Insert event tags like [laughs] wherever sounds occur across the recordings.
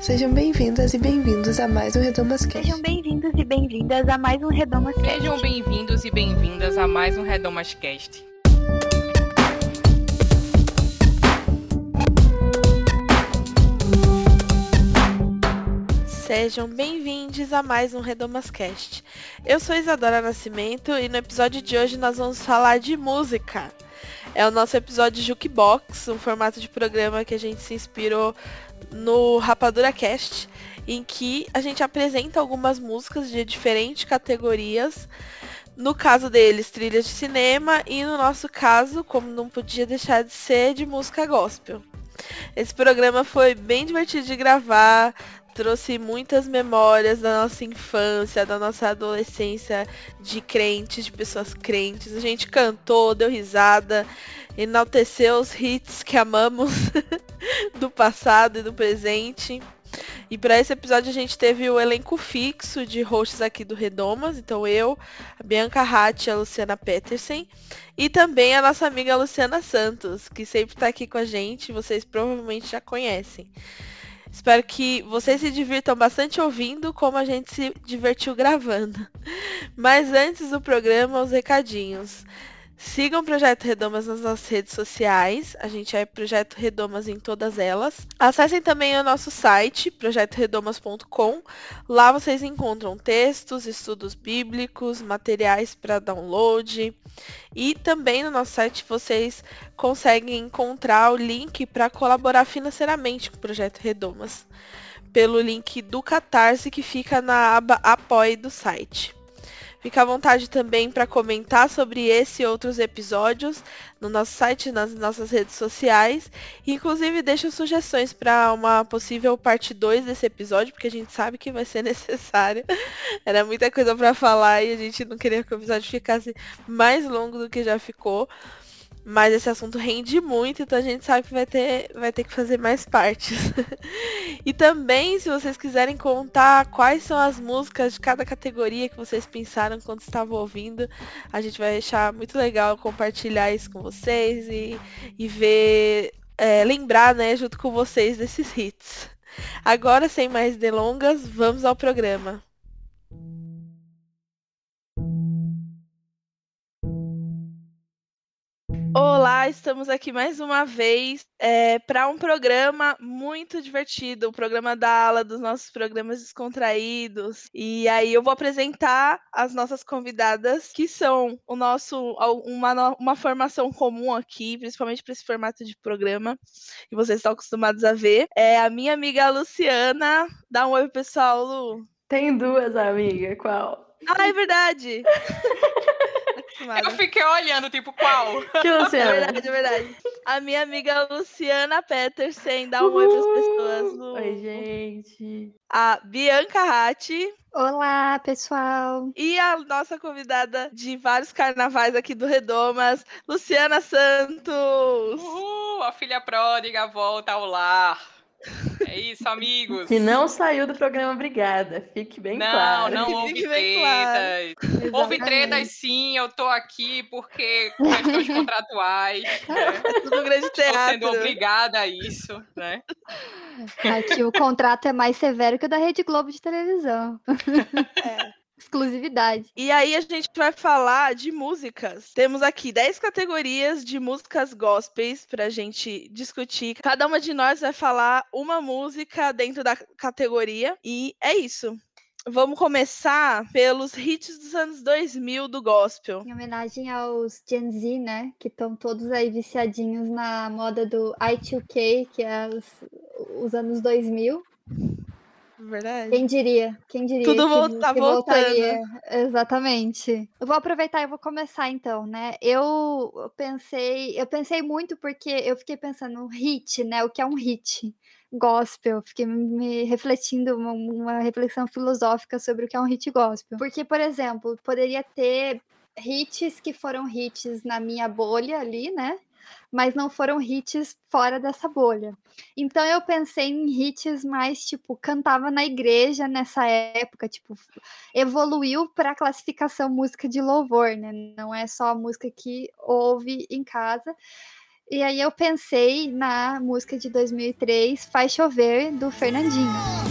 Sejam bem-vindas e bem-vindos a mais um Redomas Cast. Sejam bem-vindos e bem-vindas a mais um Redomas Cast. Sejam bem-vindos e bem-vindas a mais um Redomas Cast. Sejam bem-vindos a mais um Redomas Cast. Eu sou Isadora Nascimento e no episódio de hoje nós vamos falar de música. É o nosso episódio Jukebox, um formato de programa que a gente se inspirou no Rapadura Cast, em que a gente apresenta algumas músicas de diferentes categorias. No caso deles, trilhas de cinema e no nosso caso, como não podia deixar de ser, de música gospel. Esse programa foi bem divertido de gravar, trouxe muitas memórias da nossa infância, da nossa adolescência de crentes, de pessoas crentes. A gente cantou, deu risada, enalteceu os hits que amamos [laughs] do passado e do presente. E para esse episódio a gente teve o elenco fixo de hosts aqui do Redomas, então eu, a Bianca Hatt e a Luciana Petersen, e também a nossa amiga Luciana Santos, que sempre está aqui com a gente, vocês provavelmente já conhecem. Espero que vocês se divirtam bastante ouvindo, como a gente se divertiu gravando. Mas antes do programa, os recadinhos. Sigam o Projeto Redomas nas nossas redes sociais. A gente é Projeto Redomas em todas elas. Acessem também o nosso site, projetoredomas.com. Lá vocês encontram textos, estudos bíblicos, materiais para download. E também no nosso site vocês conseguem encontrar o link para colaborar financeiramente com o Projeto Redomas. Pelo link do Catarse que fica na aba Apoie do site. Fica à vontade também para comentar sobre esse e outros episódios no nosso site, nas nossas redes sociais. Inclusive, deixa sugestões para uma possível parte 2 desse episódio, porque a gente sabe que vai ser [laughs] necessário. Era muita coisa para falar e a gente não queria que o episódio ficasse mais longo do que já ficou. Mas esse assunto rende muito, então a gente sabe que vai ter, vai ter que fazer mais partes. [laughs] e também, se vocês quiserem contar quais são as músicas de cada categoria que vocês pensaram quando estavam ouvindo, a gente vai deixar muito legal compartilhar isso com vocês e, e ver, é, lembrar, né, junto com vocês desses hits. Agora, sem mais delongas, vamos ao programa. Olá, estamos aqui mais uma vez é, para um programa muito divertido, o programa da ala dos nossos programas descontraídos. E aí eu vou apresentar as nossas convidadas, que são o nosso uma, uma formação comum aqui, principalmente para esse formato de programa que vocês estão acostumados a ver. É a minha amiga Luciana. Dá um oi, pessoal, Lu. Tem duas amigas, qual? Ah, é verdade. [laughs] Eu fiquei olhando, tipo, qual? Que Luciana? É verdade, é verdade. A minha amiga Luciana Petersen, dá um oi pras pessoas. Lu. Oi, gente. A Bianca Ratti. Olá, pessoal. E a nossa convidada de vários carnavais aqui do Redomas, Luciana Santos. Uhul, a filha pródiga volta ao lar. É isso, amigos. Que não saiu do programa Obrigada, fique bem não, claro. Não, não houve tretas. Houve tretas sim, eu tô aqui porque questões [laughs] contratuais. Né? É tudo um grande teatro. Estou sendo obrigada a isso, né? Aqui o contrato é mais severo que o da Rede Globo de televisão. [laughs] É. Exclusividade. E aí a gente vai falar de músicas. Temos aqui 10 categorias de músicas gospels pra gente discutir. Cada uma de nós vai falar uma música dentro da categoria. E é isso. Vamos começar pelos hits dos anos 2000 do gospel. Em homenagem aos Gen Z, né? Que estão todos aí viciadinhos na moda do I2K, que é os, os anos 2000. Verdade. Quem diria? Quem diria? Tudo que, tá que voltando. voltaria? Exatamente. Eu vou aproveitar e vou começar então, né? Eu pensei, eu pensei muito porque eu fiquei pensando hit, né? O que é um hit? Gospel, fiquei me refletindo uma, uma reflexão filosófica sobre o que é um hit gospel. Porque, por exemplo, poderia ter hits que foram hits na minha bolha ali, né? Mas não foram hits fora dessa bolha. Então eu pensei em hits mais tipo cantava na igreja nessa época, tipo evoluiu para a classificação música de louvor, né? Não é só a música que ouve em casa. E aí eu pensei na música de 2003, Faz Chover, do Fernandinho.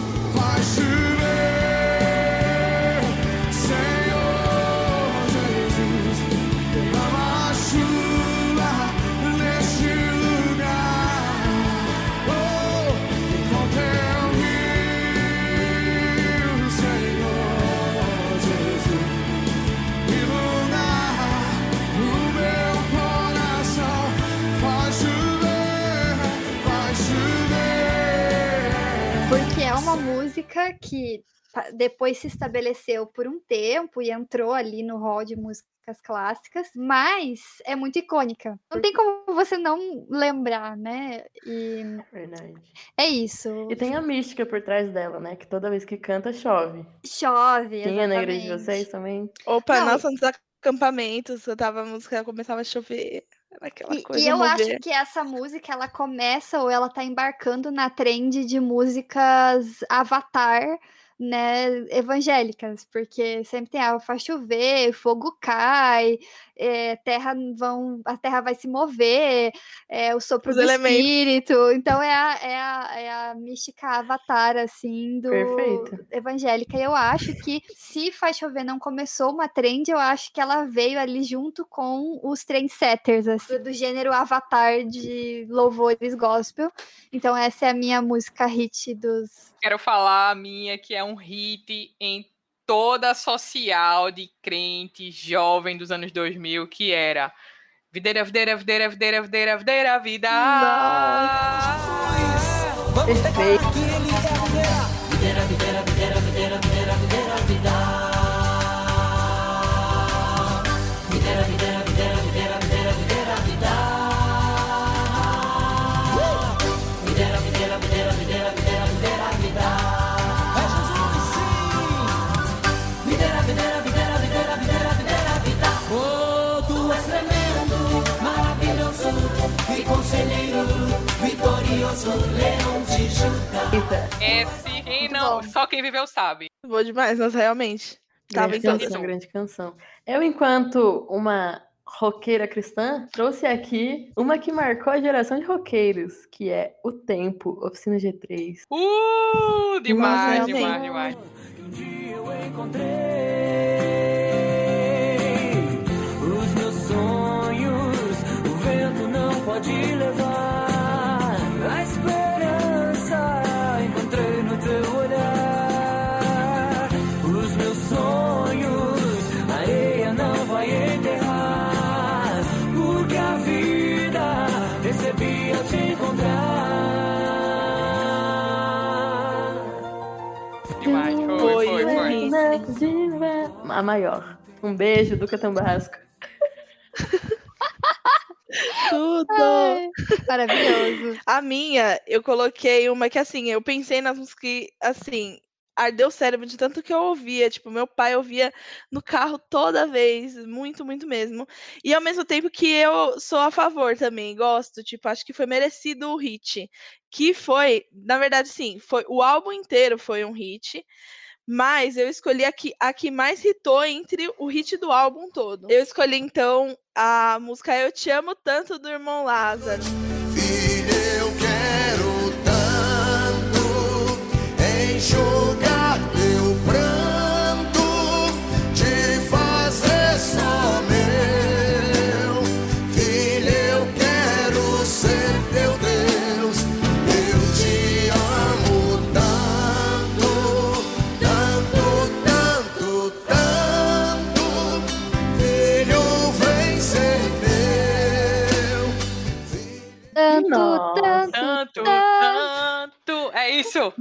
Uma música que depois se estabeleceu por um tempo e entrou ali no hall de músicas clássicas, mas é muito icônica. Não tem como você não lembrar, né? E Verdade. é isso. E tem a mística por trás dela, né? Que toda vez que canta, chove. Chove, Tinha na igreja de vocês também? Opa, Não, nossa, nos acampamentos, eu tava a música, começava a chover. Aquela E, coisa e eu acho que essa música ela começa ou ela tá embarcando na trend de músicas avatar, né, evangélicas, porque sempre tem ah, faz chover, fogo cai, eh, terra vão, a terra vai se mover, é, o sopro Os do elementos. espírito, então é a, é a, é a mística avatar assim do Perfeito. evangélica. E eu acho que se faz chover não começou uma trend, eu acho que ela veio ali junto com os trendsetters, assim, do gênero avatar de louvores gospel. Então essa é a minha música hit dos. Quero falar a minha, que é um hit em toda a social de crente jovem dos anos 2000, que era Videira, videira, videira, videira, videira, videira, vida. Perfeito. Oh, vitorioso, leão de Judá. Esse, quem não, bom. só quem viveu sabe. Boa demais, mas realmente. Tava Grande em todas. canção, grande canção. Eu, enquanto uma roqueira cristã, trouxe aqui uma que marcou a geração de roqueiros, que é O Tempo, Oficina G3. Uh, demais, demais, demais. Um dia eu encontrei os meus sonhos, o vento não pode levar A maior. Um beijo, Duca Tambasco. [laughs] Tudo. Ai, maravilhoso. A minha, eu coloquei uma que assim, eu pensei nas músicas que, assim, ardeu o cérebro de tanto que eu ouvia. Tipo, meu pai ouvia no carro toda vez, muito, muito mesmo. E ao mesmo tempo que eu sou a favor também, gosto, tipo, acho que foi merecido o hit. Que foi, na verdade, sim, foi o álbum inteiro foi um hit. Mas eu escolhi a que, a que mais hitou entre o hit do álbum todo. Eu escolhi, então, a música Eu Te Amo Tanto do Irmão Lázaro. Filho, eu quero tanto isso.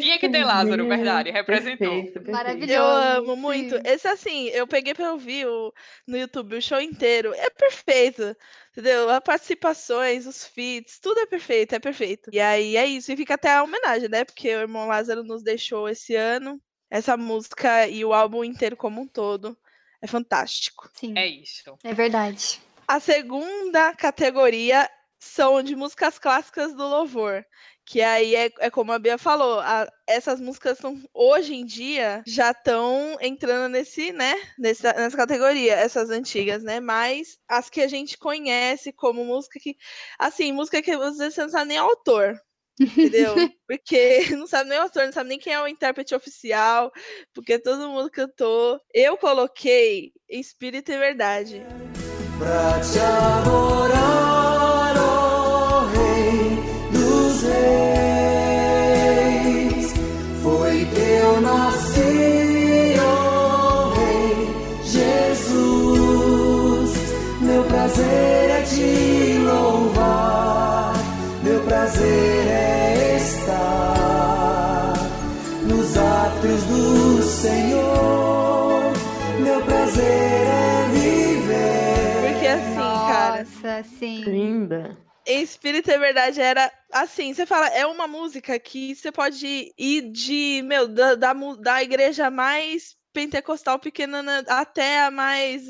Tinha que ter Lázaro, verdade, representou. Perfeito, perfeito. Maravilhoso. Eu amo muito. Esse assim, eu peguei pra ouvir o, no YouTube o show inteiro. É perfeito. Entendeu? As participações, os feats, tudo é perfeito, é perfeito. E aí é isso. E fica até a homenagem, né? Porque o irmão Lázaro nos deixou esse ano. Essa música e o álbum inteiro como um todo é fantástico. Sim, É isso. é verdade. A segunda categoria são de músicas clássicas do louvor. Que aí é, é como a Bia falou, a- essas músicas são, hoje em dia já estão entrando nesse, né, nessa, nessa categoria, essas antigas, né? Mas as que a gente conhece como música que, assim, música que às vezes você não sabe nem o autor. Entendeu? [laughs] Porque não sabe nem o autor, não sabe nem quem é o intérprete oficial, porque todo mundo cantou. Eu coloquei Espírito e Verdade. Pra te adorar, Nossa, sim. Linda. Espírito e Verdade era assim, você fala, é uma música que você pode ir de, meu, da, da, da igreja mais pentecostal pequena na- até a mais,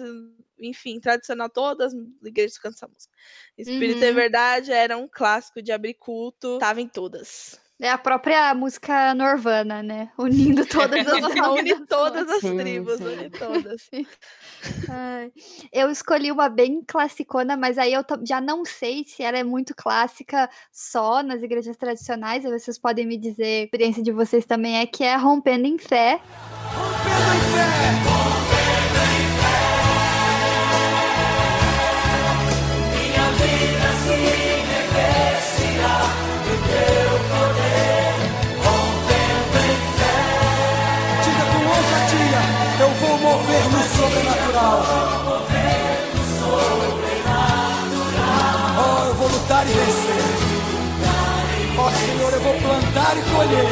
enfim, tradicional, todas as igrejas cantam essa música. Espírito e Uhum. Verdade era um clássico de abrir culto, tava em todas. É a própria música Norvana, né? Unindo [laughs] todas as Une todas as Sim, tribos, sim. une todas. [laughs] Ai, Eu escolhi uma bem classicona, mas aí eu já não sei se ela é muito clássica só nas igrejas tradicionais. aí Vocês podem me dizer, a experiência de vocês também é que é Rompendo em Fé. Diga vou mover no sobrenatural. Oh, eu vou lutar e vencer. Oh, Senhor, eu vou plantar e colher.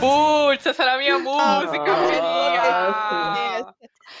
Putz, essa era a minha música, Nossa. filhinha.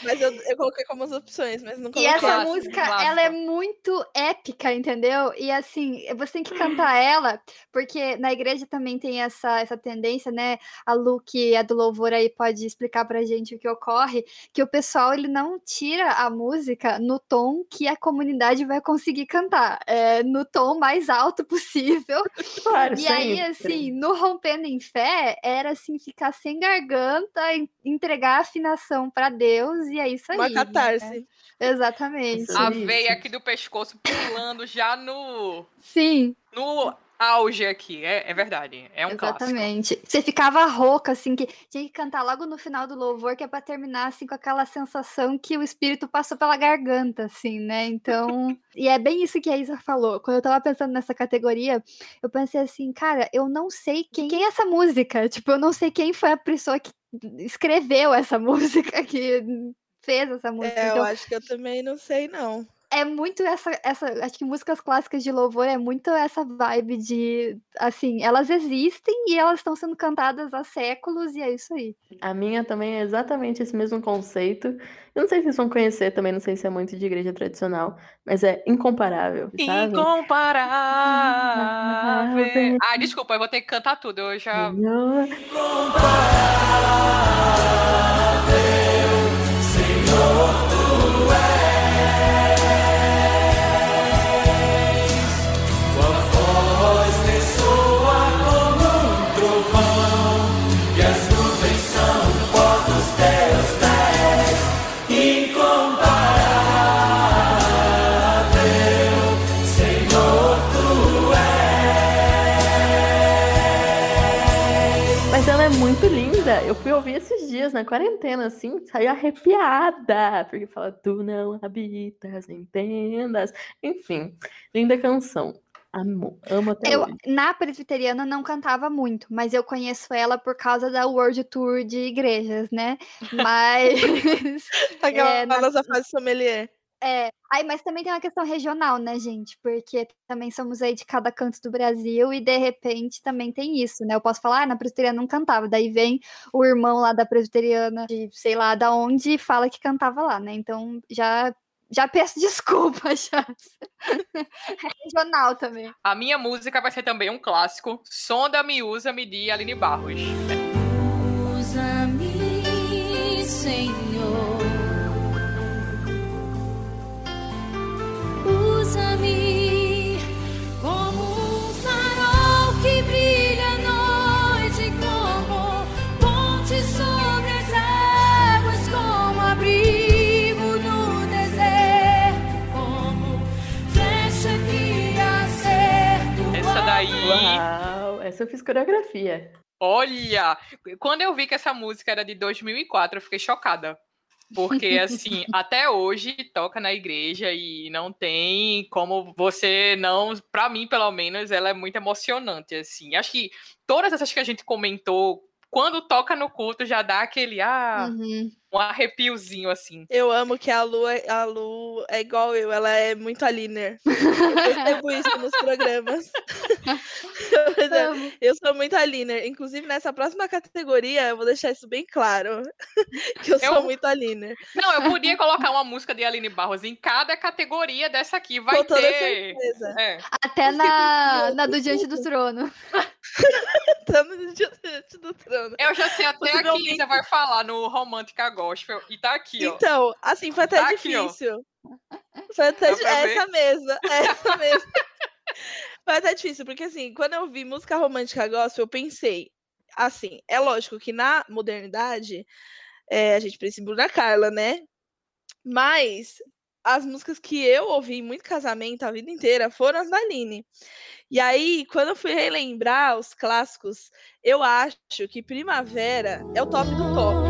Mas eu, eu coloquei como as opções, mas não E coloquei. essa clássico, música, clássico. ela é muito épica, entendeu? E assim, você tem que cantar ela, porque na igreja também tem essa, essa tendência, né? A Lu, que é do louvor aí, pode explicar pra gente o que ocorre, que o pessoal, ele não tira a música no tom que a comunidade vai conseguir cantar, é no tom mais alto possível. [laughs] Claro, E aí, sempre. assim, no Rompendo em Fé, era assim, ficar sem garganta, en- entregar a afinação pra Deus, e é isso aí. Uma né? catarse. Exatamente. Isso. A Isso. veia aqui do pescoço pulando já no, Sim, no auge aqui. É, é verdade. É um clássico. exatamente. Você ficava rouca, assim, que tinha que cantar logo no final do louvor, que é pra terminar, assim, com aquela sensação que o espírito passou pela garganta, assim, né? Então. [laughs] e é bem isso que a Isa falou. Quando eu tava pensando nessa categoria, eu pensei assim, cara, eu não sei quem, quem é essa música. Tipo, eu não sei quem foi a pessoa que escreveu essa [laughs] música, que fez essa música. É, eu então, acho que eu também não sei, não. é muito essa, essa. Acho que músicas clássicas de louvor é muito essa vibe de. Assim, elas existem e elas estão sendo cantadas há séculos, e é isso aí. A minha também é exatamente esse mesmo conceito. Eu não sei se vocês vão conhecer também, não sei se é muito de igreja tradicional, mas é incomparável, sabe? Incomparável. Ah, desculpa, eu vou ter que cantar tudo. Eu já. Senhor, Oh. Eu fui ouvir esses dias na quarentena, assim, saí arrepiada, porque fala, tu não habitas em tendas. Enfim, linda canção. Amo, amo até Eu, hoje. na presbiteriana, não cantava muito, mas eu conheço ela por causa da World Tour de igrejas, né? [laughs] Mas. [laughs] Aquela É, na- nossa fase sommelier. É, aí, mas também tem uma questão regional, né, gente? Porque também somos aí de cada canto do Brasil e de repente também tem isso, né? Eu posso falar, ah, na presbiteriana não cantava, daí vem o irmão lá da presbiteriana, de sei lá da onde, e fala que cantava lá, né? Então já já peço [laughs] desculpa já. É regional também. A minha música vai ser também um clássico. Sonda-me, usa-me de Aline Barros. Usa-me, Senhor. Essa eu fiz coreografia. olha, quando eu vi que essa música era de 2004, eu fiquei chocada. Porque, assim, [laughs] até hoje toca na igreja e não tem como você não. Pra mim, pelo menos, ela é muito emocionante, assim. Acho que todas essas que a gente comentou, quando toca no culto, já dá aquele. Ah, Uhum. Um arrepiozinho, assim. Eu amo que a Lu, é- a Lu é igual eu, ela é muito a Liner. Eu percebo [laughs] isso nos programas. [laughs] Eu sou muito a Liner. Inclusive, nessa próxima categoria, eu vou deixar isso bem claro. [laughs] Que eu sou Eu- muito a Liner. Não, eu podia colocar uma música de Aline Barros em cada categoria dessa aqui. Vai Com toda ter. certeza. É. Até na, na do Diante do Trono. Estamos no diante do trono. Eu já sei até a que Possivelmente. Isa vai falar no Romântica Gospel. E tá aqui, ó. Então, assim, foi até Tá aqui, difícil. Foi até Dá di- pra é essa mesma, é essa mesma. [laughs] Foi até difícil, porque assim, quando eu vi música romântica gospel, eu pensei, assim, é lógico que na modernidade é, a gente precisa Bruna Carla, né? Mas as músicas que eu ouvi em muito casamento a vida inteira foram as da Aline. E aí, quando eu fui relembrar os clássicos, eu acho que Primavera é o top do top.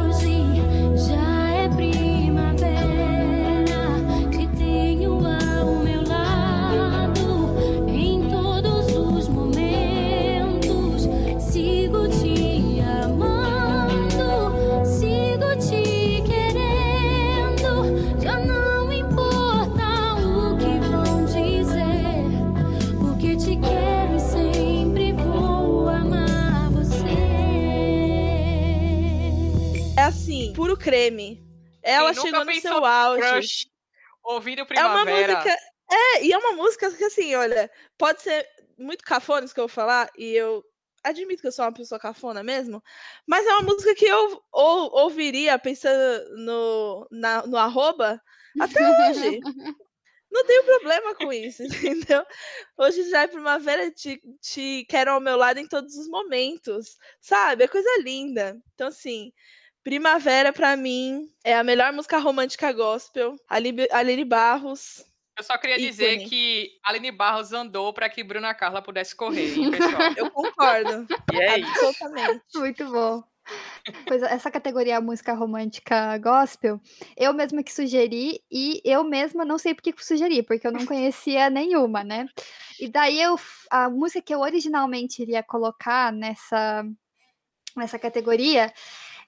Assim, puro creme. Ela nunca chegou no seu auge. Crush. Ouvindo É uma Primavera. música. É, e é uma música que, assim, olha, pode ser muito cafona isso que eu vou falar, e eu admito que eu sou uma pessoa cafona mesmo, mas é uma música que eu ou, ouviria pensando no, na- no arroba até hoje. [laughs] Não tenho problema com isso, [laughs] entendeu? Hoje já é primavera, te, te quero ao meu lado em todos os momentos, sabe? É coisa linda. Então, assim, primavera pra mim é a melhor música romântica gospel. Aline, Barros. Eu só queria dizer que Aline Barros andou para que Bruna Carla pudesse correr, hein, [laughs] pessoal? Eu concordo. E é isso. absolutamente. Muito bom. Pois essa categoria música romântica gospel, eu mesma que sugeri e eu mesma não sei por que que sugeri, porque eu não conhecia nenhuma, né? E daí eu a música que eu originalmente iria colocar nessa nessa categoria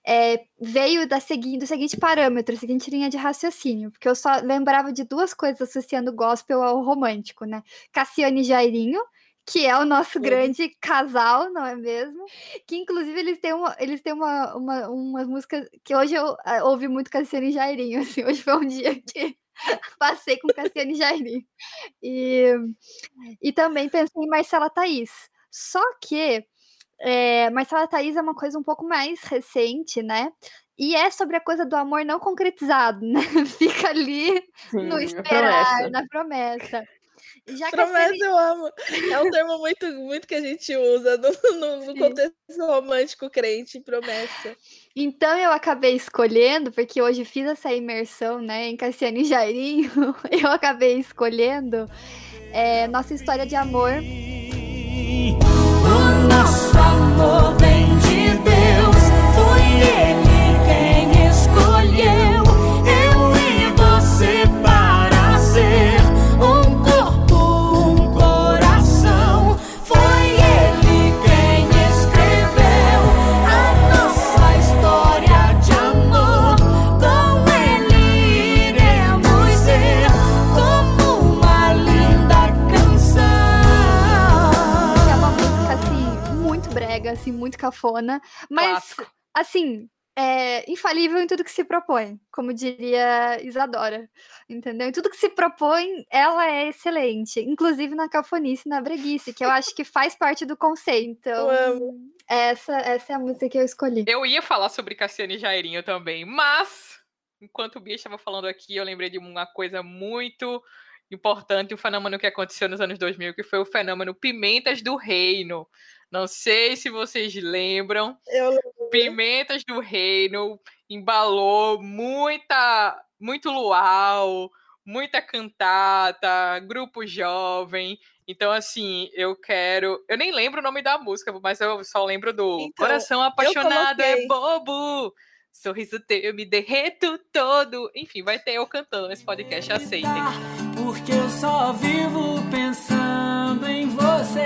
é, veio da segui- do seguinte parâmetro, a seguinte linha de raciocínio, porque eu só lembrava de duas coisas associando gospel ao romântico, né? Cassiane e Jairinho, que é o nosso Sim. grande casal, não é mesmo? Que inclusive eles têm uma, eles têm uma, uma, umas músicas que hoje eu ah, ouvi muito Cassiane e Jairinho, [laughs] assim, hoje foi um dia que [laughs] passei com Cassiane e Jairinho. E, e também pensei em Marcela Thaís. Só que é, Marcela Thaís é uma coisa um pouco mais recente, né? E é sobre a coisa do amor não concretizado, [laughs] né? Fica ali Sim, no esperar, promessa. na promessa. Já Promessa Cine- eu amo. É um termo muito, muito que a gente usa no, no- no contexto romântico crente, promessa. Então eu acabei escolhendo, porque hoje fiz essa imersão, né, em Cassiane e Jairinho, [laughs] eu acabei escolhendo é, nossa história de amor. Amor vem de Deus, foi Ele quem escolheu assim, muito cafona, mas, assim, é infalível em tudo que se propõe, como diria Isadora, entendeu? Em tudo que se propõe, ela é excelente, inclusive na cafonice, e na breguice, que eu acho que faz parte do conceito. Então, essa, essa é a música que eu escolhi. Eu ia falar sobre Cassiane e Jairinho também, mas enquanto o Bia estava falando aqui, eu lembrei de uma coisa muito importante, um fenômeno que aconteceu nos anos 2000, que foi o fenômeno Pimentas do Reino. Não sei se vocês lembram, Eu Pimentas do Reino embalou muita, muito luau, muita cantata, grupo jovem. Então, assim, eu quero. Eu nem lembro o nome da música, mas eu só lembro do Então, Coração Apaixonado é bobo. Sorriso teu, eu me derreto todo. Enfim, vai ter eu cantando nesse podcast, aceitem. Porque eu só vivo pensando em você.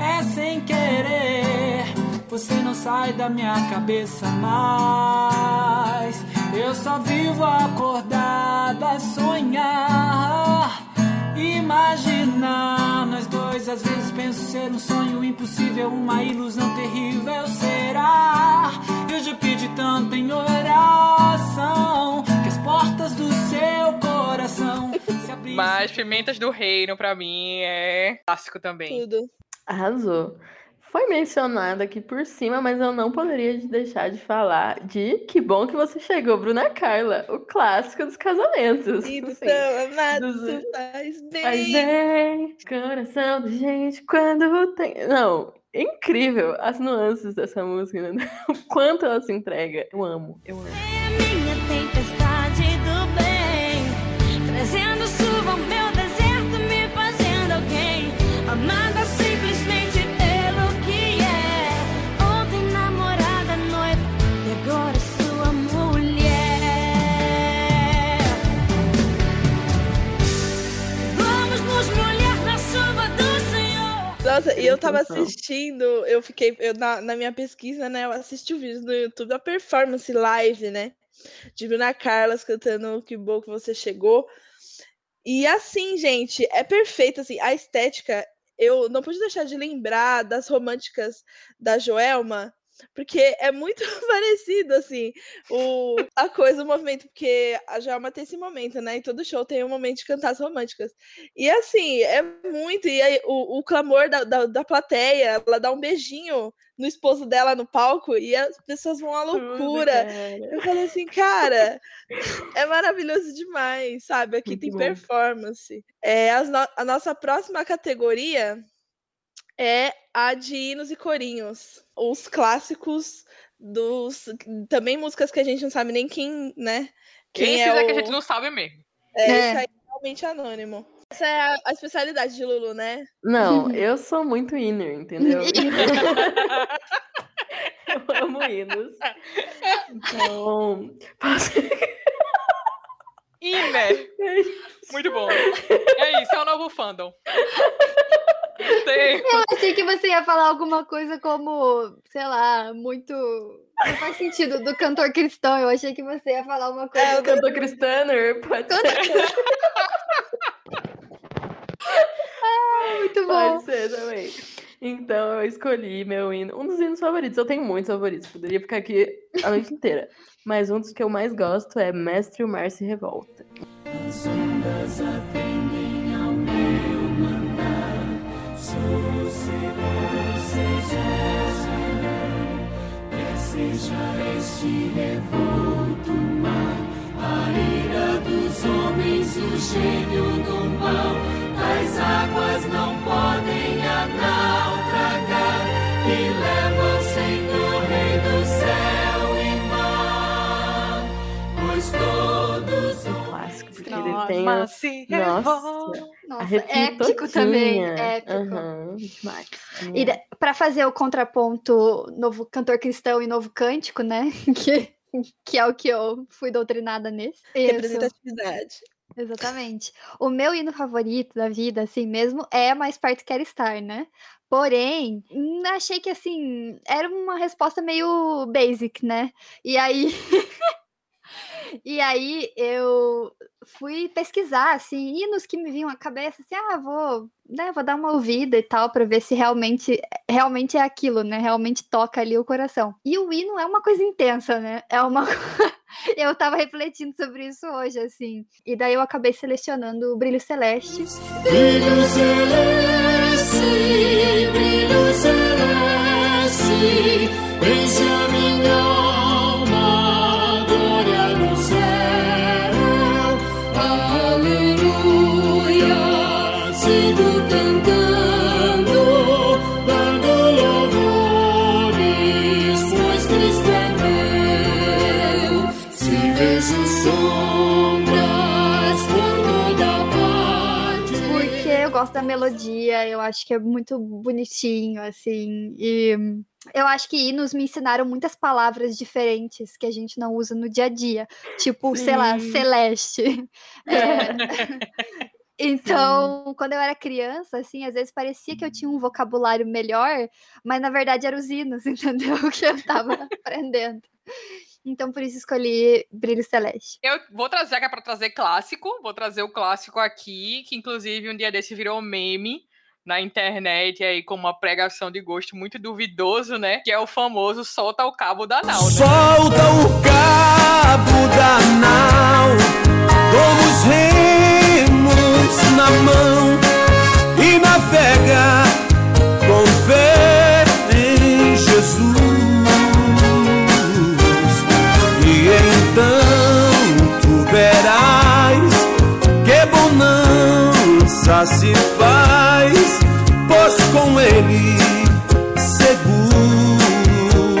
É sem querer. Você não sai da minha cabeça mais. Eu só vivo acordada a sonhar. Imaginar nós dois, às vezes penso ser um sonho impossível, uma ilusão terrível. Será? Eu já pedi tanto em oração portas do seu coração se. Mas Pimentas do Reino, pra mim, é clássico também. Tudo. Arrasou. Foi mencionado aqui por cima, mas eu não poderia deixar de falar de Que Bom Que Você Chegou, Bruna Carla, o clássico dos casamentos. Ido Assim, amado, dos- faz bem. Faz bem, coração da gente quando tem. Não, é incrível as nuances dessa música, né? [laughs] o quanto ela se entrega. Eu amo, eu amo. É Nossa, e eu tava Atenção. assistindo, eu fiquei, eu, na, na minha pesquisa, né, eu assisti o vídeo no YouTube da performance live, né, de Bruna Carlas cantando Que Bom Que Você Chegou. E assim, gente, é perfeito, assim, a estética, eu não pude deixar de lembrar das românticas da Joelma, porque é muito [laughs] parecido, assim, o, a coisa, o movimento, porque a Joelma tem esse momento, né, e todo show tem um momento de cantar as românticas. E assim, é muito. E aí, o, o clamor da, da, da plateia, ela dá um beijinho no esposo dela no palco e as pessoas vão à loucura. Tudo, Eu falei assim, cara, é maravilhoso demais, sabe? Aqui Muito tem bom. performance. É, as no- a nossa próxima categoria é a de hinos e corinhos. Os clássicos dos. Também músicas que a gente não sabe nem quem, né? Quem Quem é fizer o... que a gente não sabe mesmo. É, É. isso aí é realmente anônimo. Essa é a, a especialidade de Lulu, né? Não, eu sou muito inner, entendeu? [laughs] eu amo hinos. Então, posso... [laughs] Iner! Muito bom. É isso, é o novo fandom. Tem. Eu achei que você ia falar alguma coisa como, sei lá, muito. Não faz sentido do cantor cristão. Eu achei que você ia falar uma coisa. É, o cantor Cristaner, pode ser, [laughs] muito bom. pode ser também. Então eu escolhi meu hino, um dos hinos favoritos. Eu tenho muitos favoritos, poderia ficar aqui a noite inteira. Mas um dos que eu mais gosto é Mestre o Mar se Revolta. As ondas atendem ao meu mandar. Sossegado seja Senhor. Desseja este revolto mar. A ira dos homens, o gênio do mal. As águas não podem a naufragar. E levam Senhor, Rei do céu e mar. Pois todos Um clássico, porque ele Nossa, tem. Nossa, revolta. Nossa, arrepio épico também. Épico. Aham, demais. E pra fazer o contraponto novo cantor cristão e novo cântico, né? [laughs] Que, que é o que eu fui doutrinada nesse. Representatividade. Exatamente. O meu hino favorito da vida, assim mesmo, é Mais Perto Quero Estar, né? Porém, hum, achei que assim, era uma resposta meio basic, né? E aí. [laughs] E aí eu fui pesquisar, assim, hinos que me vinham à cabeça, assim, ah, vou, né, vou dar uma ouvida e tal, pra ver se realmente, realmente é aquilo, né, realmente toca ali o coração. E o hino é uma coisa intensa, né, é uma... [laughs] [laughs] eu tava refletindo sobre isso hoje, assim, e daí eu acabei selecionando o Brilho Celeste. Brilho celeste, brilho celeste, enche a minha gosto da melodia, eu acho que é muito bonitinho, assim. E eu acho que hinos me ensinaram muitas palavras diferentes que a gente não usa no dia a dia. Tipo, sei lá, Sim. celeste. [laughs] É, Então, quando eu era criança, assim, às vezes parecia que eu tinha um vocabulário melhor, mas na verdade eram os hinos, [laughs] entendeu? Que eu tava [laughs] aprendendo. Então, por isso escolhi Brilho Celeste. Eu vou trazer, é pra trazer clássico, vou trazer o clássico aqui, que inclusive um dia desse virou meme na internet aí com uma pregação de gosto muito duvidoso, né? Que é o famoso solta o cabo da nau, né? Solta o cabo da nau, como os remos na mão, e navega bonança se faz, pois com ele seguro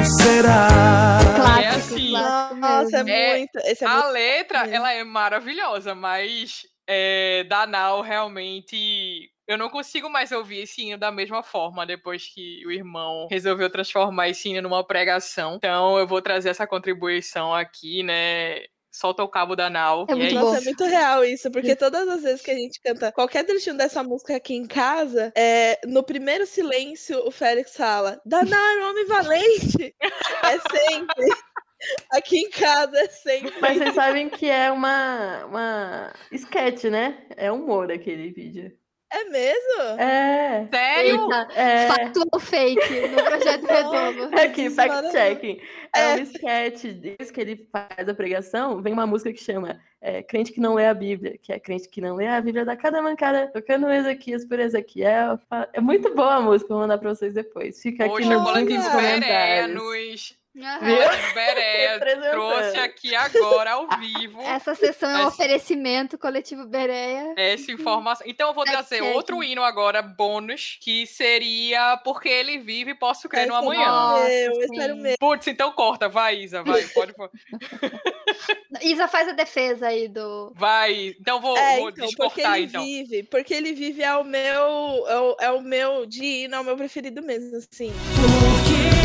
será. Clássico, assim. clássico Nossa, é. É, muito. Esse é A muito letra, mesmo. ela é maravilhosa, mas é, da Nau realmente. Eu não consigo mais ouvir esse hino da mesma forma depois que o irmão resolveu transformar esse hino numa pregação. Então eu vou trazer essa contribuição aqui, né? Solta o cabo da Nau. É muito é. Nossa, é muito real isso, porque todas as vezes que a gente canta qualquer trechinho dessa música aqui em casa, é, no primeiro silêncio o Félix fala: Danar, homem valente! É sempre. [laughs] Aqui em casa é sempre. Mas vocês sabem que é uma, uma sketch, né? É humor aquele vídeo. É mesmo? É. Sério? Eita, É. fato ou fake no Projeto Redondo. Aqui, fact-checking. É, É. um sketch, desde que ele faz a pregação, vem uma música que chama é, Crente que não lê a Bíblia, que é crente que não lê a Bíblia da cada mancada, tocando Ezequias por Ezequiel. É muito boa a música, vou mandar pra vocês depois. Fica aqui Hoje no o coletivo link dos Berea comentários. nos. Berea Representando. trouxe aqui agora ao [laughs] vivo Essa sessão é um oferecimento coletivo Bereia. essa informação. Então eu vou trazer Fact-checking. outro hino agora, bônus, que seria Porque Ele Vive, Posso Crer no Amanhã. Nossa, eu espero mesmo. Putz, então corta, vai, Isa, vai, pode. [laughs] Isa faz a defesa aí do. Vai, então vou, É, vou então, porque descortar, ele então. vive, porque ele vive é o meu, é o, é o meu de hino, é o meu preferido mesmo, assim. Porque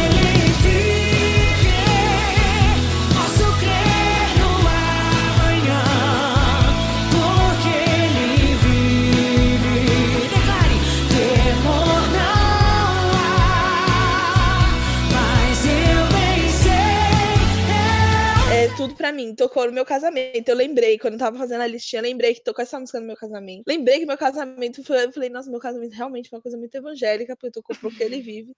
tudo pra mim, tocou no meu casamento. Eu lembrei, quando eu tava fazendo a listinha, lembrei que tocou essa música no meu casamento. Lembrei que meu casamento foi. Eu falei, nossa, meu casamento realmente foi uma coisa muito evangélica, porque tocou porque ele vive.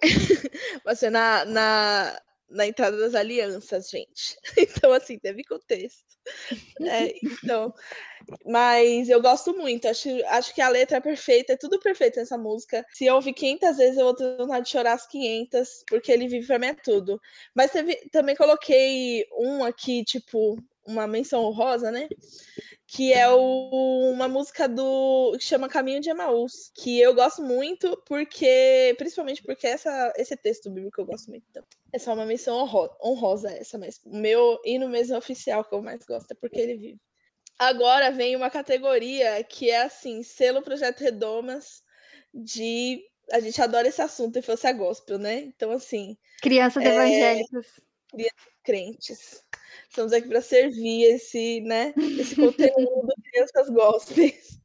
[laughs] Mas foi na, na, na entrada das alianças, gente. [laughs] Então, assim, teve contexto. É, então. Mas eu gosto muito, acho, acho que a letra é perfeita, é tudo perfeito nessa música. Se eu ouvir 500 vezes, eu vou ter vontade de chorar as 500, porque ele vive pra mim é tudo. Mas teve, também coloquei um aqui, tipo, uma menção honrosa, né? Que é o- uma música do. que chama Caminho de Emaús. Que eu gosto muito, porque. Principalmente porque essa, esse texto bíblico eu gosto muito. Então, é só uma menção honro- honrosa essa, mas o meu hino mesmo oficial que eu mais gosto é porque ele vive. Agora vem uma categoria que é assim, selo Projeto Redomas de. A gente adora esse assunto e fosse a gospel, né? Então, assim, Crianças É, evangélicas. crentes. Estamos aqui para servir esse, né, esse conteúdo crianças gospels.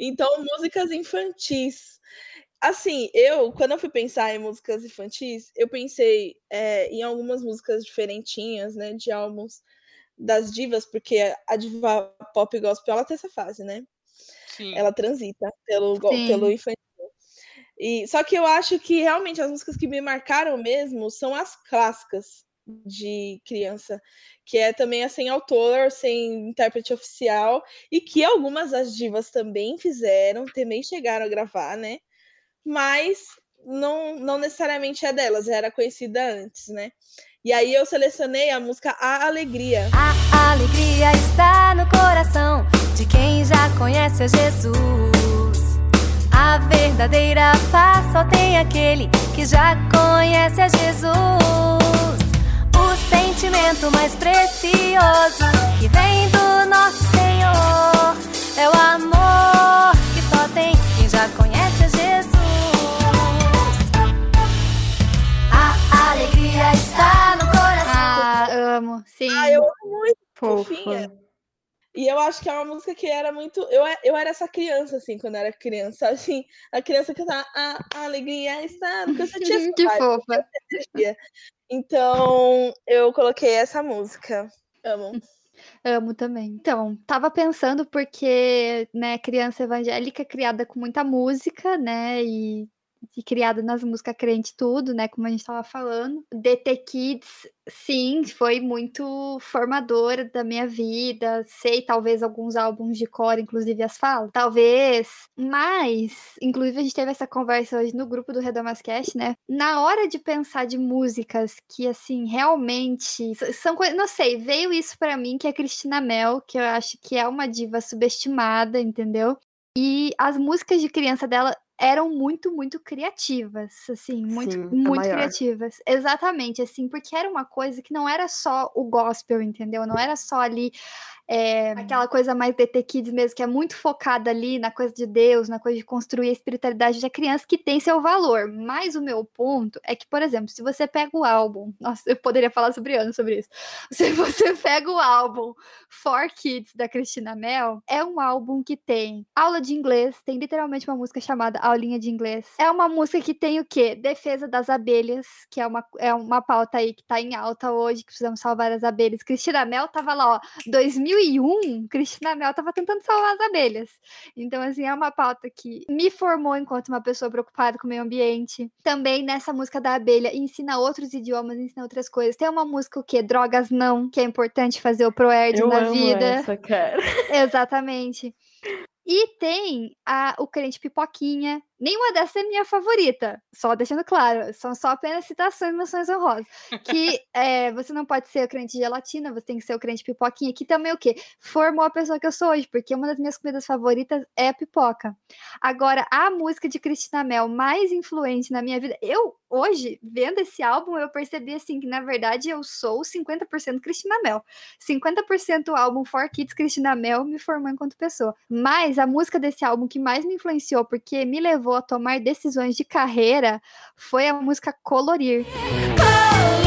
Então, músicas infantis. Assim, eu, quando eu fui pensar em músicas infantis, eu pensei é, em algumas músicas diferentinhas, né, de álbuns das divas, porque a diva pop gospel, ela tem essa fase, né? Sim. ela transita pelo, Sim. pelo infantil. E, só que eu acho que realmente as músicas que me marcaram mesmo são as clássicas de criança, que é também sem autor, sem intérprete oficial, e que algumas das divas também fizeram, também chegaram a gravar, né? Mas não, não necessariamente é delas, era conhecida antes, né? E aí eu selecionei a música A Alegria. A alegria está no coração de quem já conhece a Jesus. A verdadeira paz só tem aquele que já conhece a Jesus momento mais precioso que vem do nosso Senhor. É o amor que só tem quem já conhece Jesus. A alegria está no coração. Ah, amo, sim. Ah, eu amo muito. Fofinha. E eu acho que é uma música que era muito. Eu, eu era essa criança, assim, quando era criança. [laughs] Assim, a criança que tá. A, a alegria está. Porque eu tinha [laughs] Que fofa. Então, eu coloquei essa música. Amo. [laughs] Amo também. Então, tava pensando porque, né, criança evangélica criada com muita música, né, e, e criada nas músicas crente tudo, né, como a gente tava falando. DT Kids, sim, foi muito formadora da minha vida. Sei, talvez, alguns álbuns de cor, inclusive as falas. Talvez, mas, inclusive a gente teve essa conversa hoje no grupo do Redamascast, né, na hora de pensar de músicas que, assim, realmente são coisas. Não sei, veio isso pra mim, que é Cristina Mel, que eu acho que é uma diva subestimada, entendeu? E as músicas de criança dela eram muito, muito criativas, assim, muito, Sim, muito maior. criativas. Exatamente, assim, porque era uma coisa que não era só o gospel, entendeu? Não era só ali é, aquela coisa mais DT Kids mesmo, que é muito focada ali na coisa de Deus, na coisa de construir a espiritualidade da criança, que tem seu valor. Mas o meu ponto é que, por exemplo, se você pega o álbum, nossa, eu poderia falar sobre anos sobre isso. [laughs] Se você pega o álbum For Kids da Cristina Mel, é um álbum que tem aula de inglês, tem literalmente uma música chamada Aulinha de Inglês. É uma música que tem o quê? Defesa das abelhas, que é uma, é uma pauta aí que tá em alta hoje, que precisamos salvar as abelhas. Cristina Mel tava lá, ó, 2001, Cristina Mel tava tentando salvar as abelhas. Então, assim, é uma pauta que me formou enquanto uma pessoa preocupada com o meio ambiente. Também nessa música da abelha, ensina outros idiomas, ensina outras coisas. Tem uma música o quê? Drogas não, que é importante fazer o ProErd na vida. essa, cara. Exatamente. E tem a, o crente pipoquinha. Nenhuma dessas é minha favorita. Só deixando claro. São só apenas citações e menções honrosas. Que é, [laughs] você não pode ser o crente de gelatina, você tem que ser o crente pipoquinha. Que também o quê? Formou a pessoa que eu sou hoje. Porque uma das minhas comidas favoritas é a pipoca. Agora, a música de Cristina Mel mais influente na minha vida. Eu, hoje, vendo esse álbum, eu percebi assim que, na verdade, eu sou 50% Cristina Mel. 50% o álbum For Kids Cristina Mel me formou enquanto pessoa. Mas a música desse álbum que mais me influenciou, porque me levou a tomar decisões de carreira, foi a música Colorir. Colore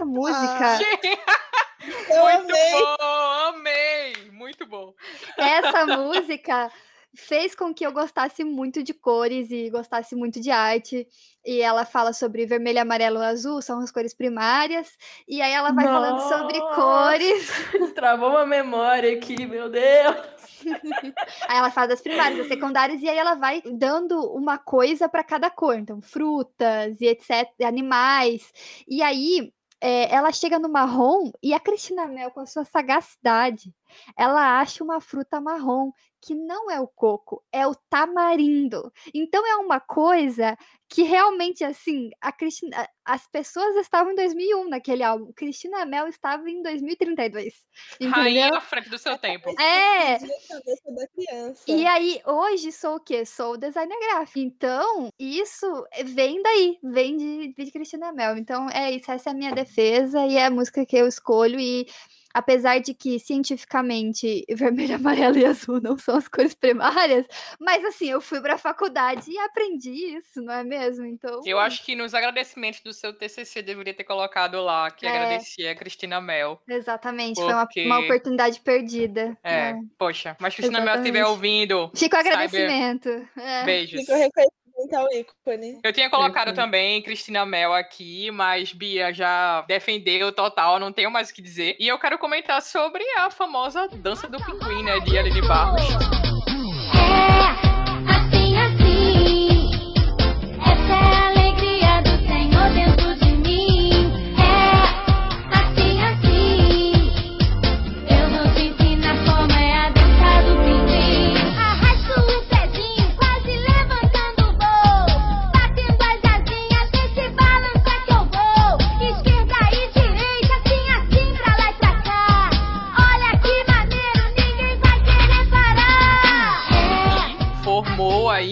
essa música, Eu Muito amei. bom, amei. Muito bom. essa música fez com que eu gostasse muito de cores e gostasse muito de arte. E ela fala sobre vermelho, amarelo e azul, são as cores primárias. E aí ela vai falando sobre Nossa! cores. Travou uma memória aqui, meu Deus. Aí ela fala das primárias, das secundárias, e aí ela vai dando uma coisa para cada cor. Então, frutas e etc, animais. E aí é, ela chega no marrom e a Cristina Mel, com a sua sagacidade, ela acha uma fruta marrom que não é o coco, é o tamarindo. Então é uma coisa que realmente assim, a Cristina, as pessoas estavam em 2001 naquele álbum. Cristina Mel estava em 2032. Rainha Entendeu? à frente do seu tempo. [laughs] É, e aí, hoje sou o quê? Sou designer gráfico. Então, isso vem daí, vem de, de Cristina Mel. Então, é isso, essa é a minha defesa e é a música que eu escolho. E apesar de que cientificamente [laughs] vermelho, amarelo e azul não são as cores primárias, mas assim, eu fui pra faculdade e aprendi isso, não é mesmo? Então, Eu acho que nos agradecimentos do seu TCC deveria ter colocado lá que É. agradecia a Cristina Mel. exatamente, foi uma, Porque- uma oportunidade perdida. É, É. poxa, mas Cristina Mel estiver ouvindo, Fica o agradecimento. É. beijos. Fica o reconhecimento ao ícone. Eu tinha colocado também Cristina Mel aqui, mas Bia já defendeu total, não tenho mais o que dizer. E eu quero comentar sobre a famosa dança do pinguim, né, de Aline Barros.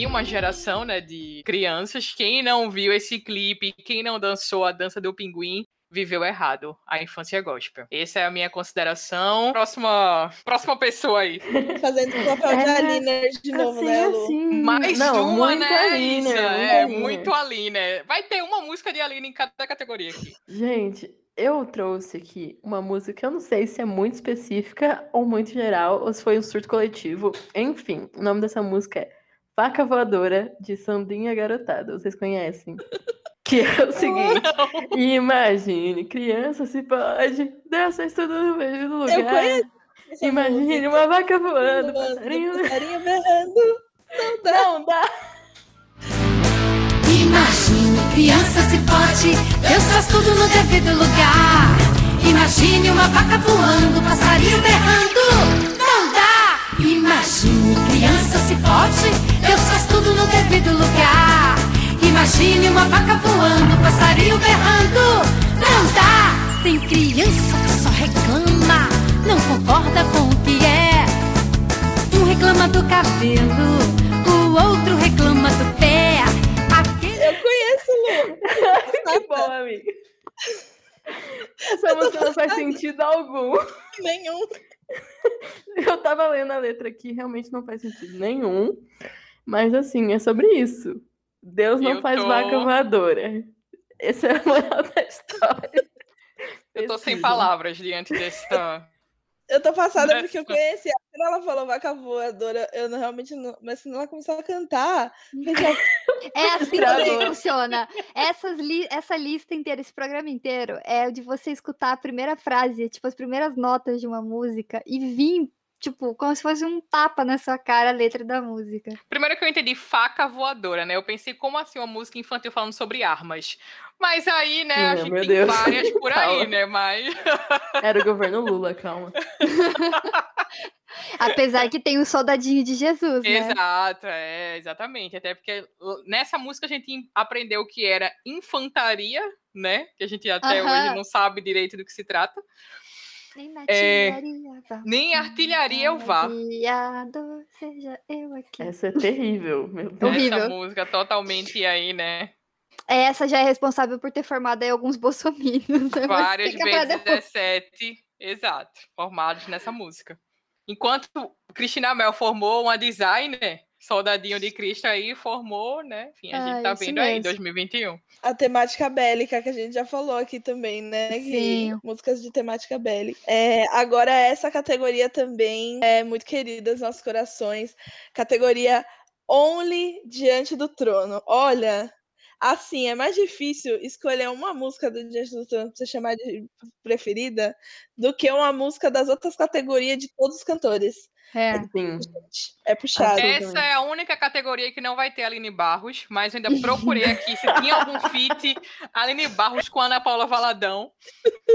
Uma geração, né, de crianças. Quem não viu esse clipe, quem não dançou a dança do pinguim, viveu errado a infância gospel. Essa é a minha consideração. Próxima, próxima pessoa aí. [laughs] Fazendo o papel de É, Alina de novo, assim, né, Lu? assim. Mais Não, uma, muito né, Aline, Isa? muito É, Aline. muito Aline. Vai ter uma música de Aline em cada categoria aqui. Gente, eu trouxe aqui uma música que eu não sei se é muito específica ou muito geral, ou se foi um surto coletivo. Enfim, o nome dessa música é Faca Voadora, de Sandrinha Garotada. Vocês conhecem? [laughs] Que é o seguinte: imagine, criança se pode, dança tudo no mesmo lugar. Eu conheço Imagine música. uma vaca voando, Voando, passarinho. passarinho berrando. Não dá. Não dá. Imagine, criança se pode, Deus faz tudo no devido lugar. Imagine uma vaca voando, passarinho berrando. Imagine, criança se pode, Deus faz tudo no devido lugar. Imagine uma vaca voando, passarinho berrando. Não dá! Tem criança que só reclama, não concorda com o que é. Um reclama do cabelo, o outro reclama do pé. Aquele Eu conheço, Lu. [laughs] Que bom, amiga. Essa música não faz sentido algum. Nenhum. Eu tava lendo a letra aqui, realmente não faz sentido nenhum. Mas assim, é sobre isso. Deus não Eu faz tô- vaca voadora. Essa é a moral da história. [laughs] Eu tô sem palavras diante dessa. Eu tô passada Nessa- porque eu conheci. ela. Quando ela falou vaca voadora, eu não, realmente não. Mas quando ela começou a cantar, já [laughs] É assim que Travou. funciona. Essas li- essa lista inteira, esse programa inteiro, é de você escutar a primeira frase, tipo, as primeiras notas de uma música e vir, tipo, como se fosse um tapa na sua cara a letra da música. Primeiro que eu entendi faca voadora, né? Eu pensei, como assim uma música infantil falando sobre armas? Mas aí, né, a Ah, gente meu tem Deus. várias por aí, Calma. né? Mas. [laughs] Era o governo Lula, calma. [laughs] Apesar que tem o soldadinho de Jesus, né? Exato, é, exatamente. Até porque uh, nessa música a gente aprendeu que era infantaria, né? Que a gente até hoje não sabe direito do que se trata. Nem É, artilharia vá. Nem artilharia eu vá. Aliado seja eu aqui. Essa é terrível, meu Deus. Horrível. Essa música totalmente aí, né? Essa já é responsável por ter formado aí alguns bolsominions. né? Várias vezes depois. 17, exato, formados nessa música. Enquanto Cristina Mel formou uma designer, Soldadinho de Cristo aí formou, né? Enfim, a Ah, gente tá vendo aí, mesmo. 2021. A temática bélica, que a gente já falou aqui também, né? que- Sim. músicas de temática bélica. É, agora, essa categoria também é muito querida aos nossos corações. Categoria Only Diante do Trono. Olha, assim, é mais difícil escolher uma música do Diante do Trono pra você chamar de preferida do que uma música das outras categorias de todos os cantores. É. Sim. É puxado. Essa é a única categoria que não vai ter Aline Barros, mas eu ainda procurei aqui se tinha algum feat Aline Barros com Ana Paula Valadão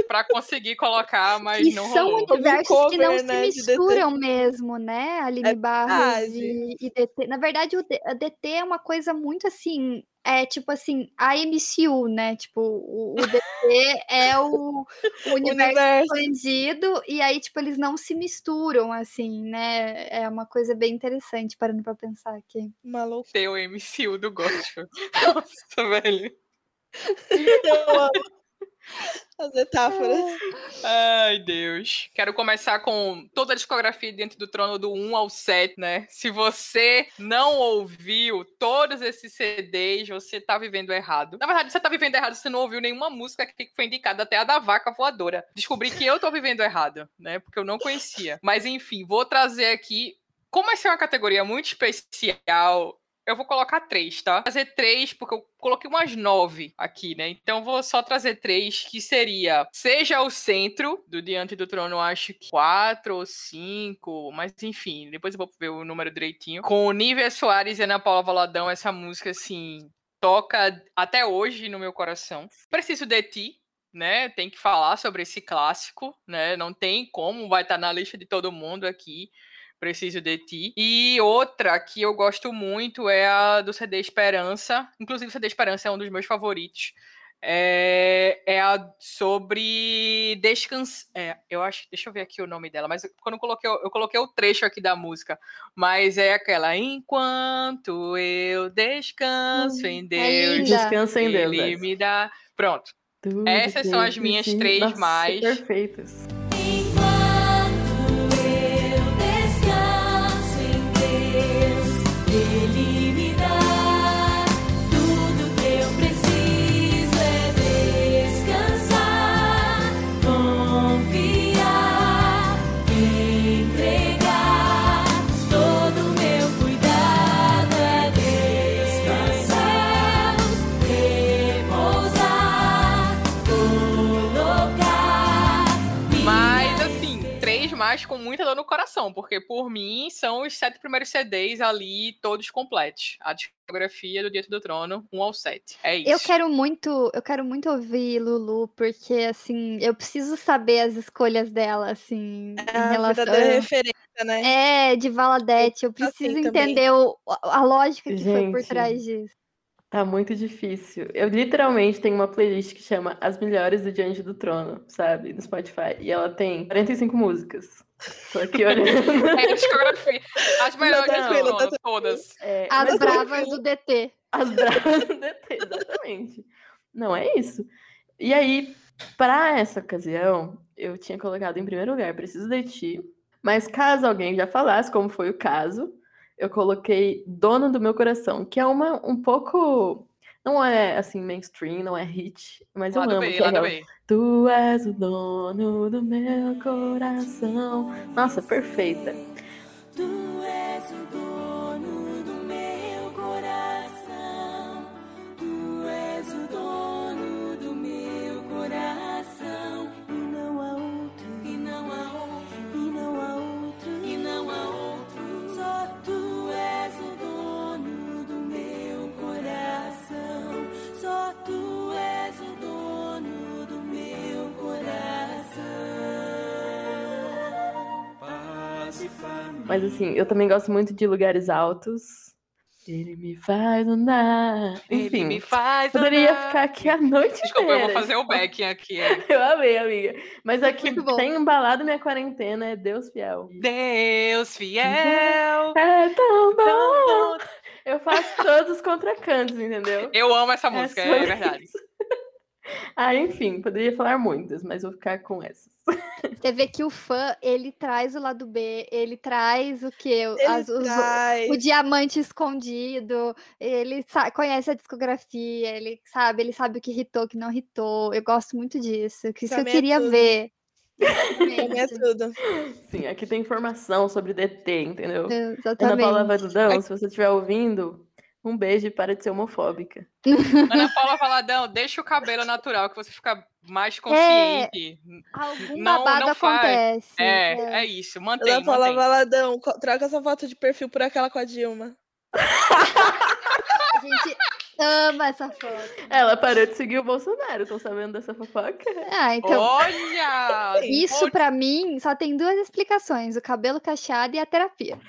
pra conseguir colocar, mas E não são rolou. universos que não cover, se né, de misturam mesmo, né? Aline É Barros e, e DT. Na verdade, o DT é uma coisa muito assim. É tipo assim, a MCU, né? Tipo, o, o DT é o, o [laughs] universo Universo. expandido, e aí, tipo, eles não se misturam, assim, né? É uma coisa bem interessante, parando pra pensar aqui. Maluco. Ter o MCU do gospel. [laughs] Nossa, velho. Eu amo as metáforas. Ai, Deus. Quero começar com toda a discografia dentro do trono do 1 ao 7, né? Se você não ouviu todos esses CDs, você tá vivendo errado. Na verdade, você tá vivendo errado, você não ouviu nenhuma música que foi indicada, até a da vaca voadora. Descobri que eu tô vivendo errado, né? Porque eu não conhecia. Mas enfim, vou trazer aqui. Como essa é uma categoria muito especial, eu vou colocar três, tá? Trazer três, porque eu coloquei umas nove aqui, né? Então vou só trazer três, que seria Seja o Centro, do Diante do Trono, acho que quatro ou cinco, mas enfim, depois eu vou ver o número direitinho. Com Nívia Soares e Ana Paula Valadão, essa música, assim, toca até hoje no meu coração. Preciso de Ti, né? Tem que falar sobre esse clássico, né? Não tem como, vai estar na lista de todo mundo aqui. Preciso de Ti. E outra que eu gosto muito é a do CD Esperança. Inclusive, o CD Esperança é um dos meus favoritos. É, é a sobre descanso. É, eu acho. Deixa eu ver aqui o nome dela, mas quando eu coloquei, eu coloquei o trecho aqui da música, mas é aquela enquanto eu descanso em Deus, linda. Descansa em Deus. Ele essa. me dá. Pronto. Tudo Essas são as minhas três Nossa, mais. Perfeitas. Com muita dor no coração, porque por mim são os sete primeiros CDs ali, todos completos. A discografia do Dieto do Trono, 1 ao 7. É isso. Eu quero muito, eu quero muito ouvir Lulu, porque assim, eu preciso saber as escolhas dela, assim, É em a relação. verdadeira referência, né? É, de Valadete, eu assim preciso também. entender o- a lógica que foi por Gente. trás disso. Tá muito difícil. Eu literalmente tenho uma playlist que chama As Melhores do Diante do Trono, sabe? No Spotify. E ela tem 45 músicas. Tô aqui olhando. É a discografia. As melhores do tranquilo, tá todas. É, As bravas do DT. As bravas do DT, exatamente. Não, é isso. E aí, para essa ocasião, eu tinha colocado em primeiro lugar Preciso de Ti. Mas caso alguém já falasse, como foi o caso, eu coloquei Dono do Meu Coração, que é uma um pouco. Não é assim, mainstream, não é hit, mas eu Lado amo. B, que é lado aquela, B. Tu és o dono do meu coração. Nossa, perfeita. Tu és o dono Mas assim, eu também gosto muito de lugares altos. Ele me faz andar. Ele Enfim, me faz poderia andar. ficar aqui a noite Desculpa, eu vou inteira. fazer o backing aqui. é. [laughs] Eu amei, amiga. Mas aqui tem embalado minha quarentena, é Deus fiel. Deus fiel. É tão bom. tão bom. Eu faço todos os contracantos, entendeu? Eu amo essa música, é, sobre verdade. [laughs] Ah, enfim, poderia falar muitas, mas vou ficar com essas. Você vê que o fã, ele traz o lado B, ele traz o os- traz. o diamante escondido, ele conhece a discografia, ele sabe, ele sabe o que hitou, o que não hitou. Eu gosto muito disso, que isso eu é queria tudo. ver. É tudo. Sim, aqui tem informação sobre DT, entendeu? Ana Exatamente. Paula Vadudão, se você estiver ouvindo, um beijo e para de ser homofóbica. [laughs] Ana Paula Valadão, deixa o cabelo natural, que você fica mais consciente. Algum Não- babado não acontece. É, é. é isso, mantém, mantém. Valadão, co- troca essa foto de perfil por aquela com a Dilma. [laughs] A gente ama essa foto. Ela parou de seguir o Bolsonaro, estão sabendo dessa fofoca? Ah, então. Olha! Isso pra mim só tem duas explicações: o cabelo cacheado e a terapia.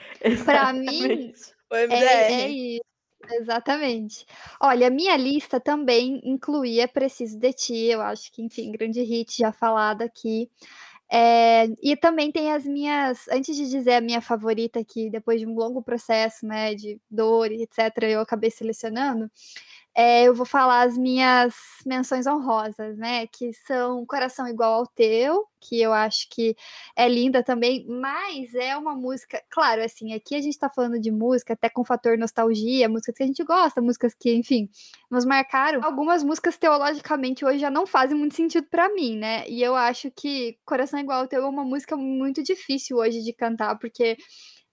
Pra mim, É, é isso, exatamente. Olha, minha lista também incluía Preciso de Ti, eu acho que, enfim, grande hit já falado aqui. É, e também tem as minhas, antes de dizer a minha favorita aqui, depois de um longo processo, né, de dor etc., eu acabei selecionando, é, eu vou falar as minhas menções honrosas, né, que são Coração Igual ao Teu, que eu acho que é linda também, mas é uma música, claro, assim, aqui a gente tá falando de música até com fator nostalgia, músicas que a gente gosta, músicas que, enfim, nos marcaram. Algumas músicas teologicamente hoje já não fazem muito sentido pra mim, né? E eu acho que Coração Igual ao Teu é uma música muito difícil hoje de cantar, porque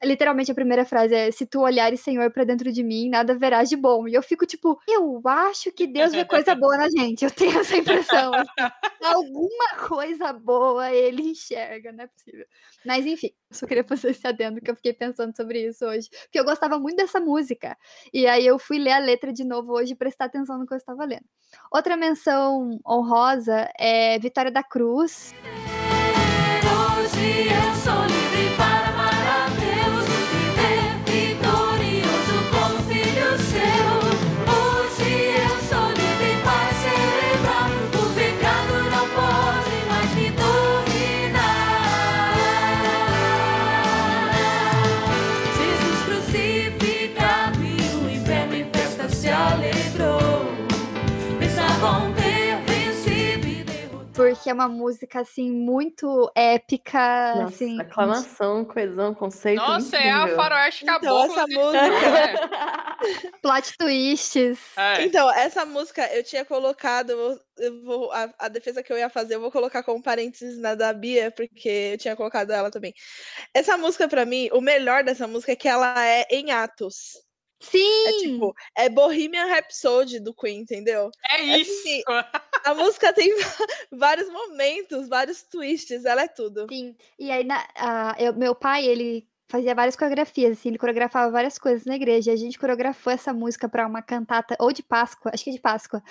literalmente a primeira frase é: Se tu olhares, Senhor, pra dentro de mim, nada verás de bom. E eu fico tipo, eu acho que Deus vê coisa boa na gente. Eu tenho essa impressão. assim. [laughs] Alguma coisa boa ele enxerga, não é possível. Mas enfim, eu só queria fazer esse adendo que eu fiquei pensando sobre isso hoje. Porque eu gostava muito dessa música. E aí eu fui ler a letra de novo hoje e prestar atenção no que eu estava lendo. Outra menção honrosa é Vitória da Cruz. Hoje eu sou livre para é uma música, assim, muito épica, Nossa, assim. aclamação, coesão, conceito Nossa, é a incrível. faroeste Então, caboclo. essa música- É, [laughs] [laughs] Plot twists. é. Então, essa música eu tinha colocado, eu vou, a, a defesa que eu ia fazer, eu vou colocar como parênteses na da Bia, porque eu tinha colocado ela também. Essa música, pra mim, o melhor dessa música é que ela é em atos. Sim! É tipo, é Bohemian Rhapsody do Queen, entendeu? É isso. assim, A música tem [laughs] vários momentos, vários twists, ela é tudo. Sim. E aí, na, a- eu- meu pai, ele fazia várias coreografias, assim, ele coreografava várias coisas na igreja. A gente coreografou essa música para uma cantata, ou de Páscoa, acho que é de Páscoa.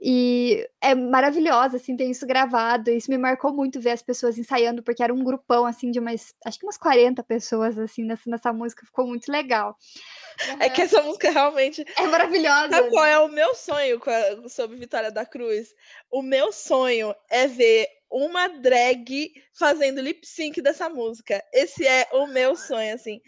E é maravilhosa, assim, tem isso gravado. Isso me marcou muito ver as pessoas ensaiando, porque era um grupão, assim, de umas, acho que umas 40 pessoas, assim, nessa, nessa música. Ficou muito legal. É que essa música realmente. É maravilhosa. Sabe qual é o meu sonho sobre Vitória da Cruz? O meu sonho é ver uma drag fazendo lip sync dessa música. Esse é o meu sonho, assim.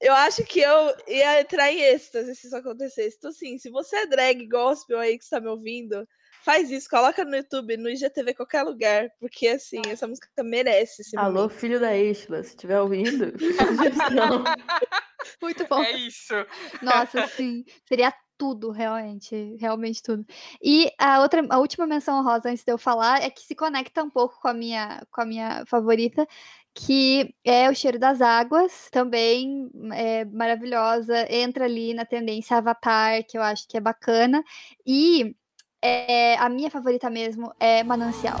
Eu acho que eu ia entrar em êxtase se isso acontecesse. Então, assim, se você é drag gospel aí que está me ouvindo, faz isso, coloca no YouTube, no IGTV, qualquer lugar, porque, assim, essa música merece esse Alô, momento. filho da Isla, se estiver ouvindo. [laughs] [laughs] Muito bom. É isso. Nossa, sim. Seria tudo, realmente. Realmente tudo. E a outra, a última menção honrosa antes de eu falar é que se conecta um pouco com a minha, com a minha favorita, que é o cheiro das águas, também é maravilhosa. Entra ali na tendência Avatar, que eu acho que é bacana. E é, a minha favorita mesmo é Manancial.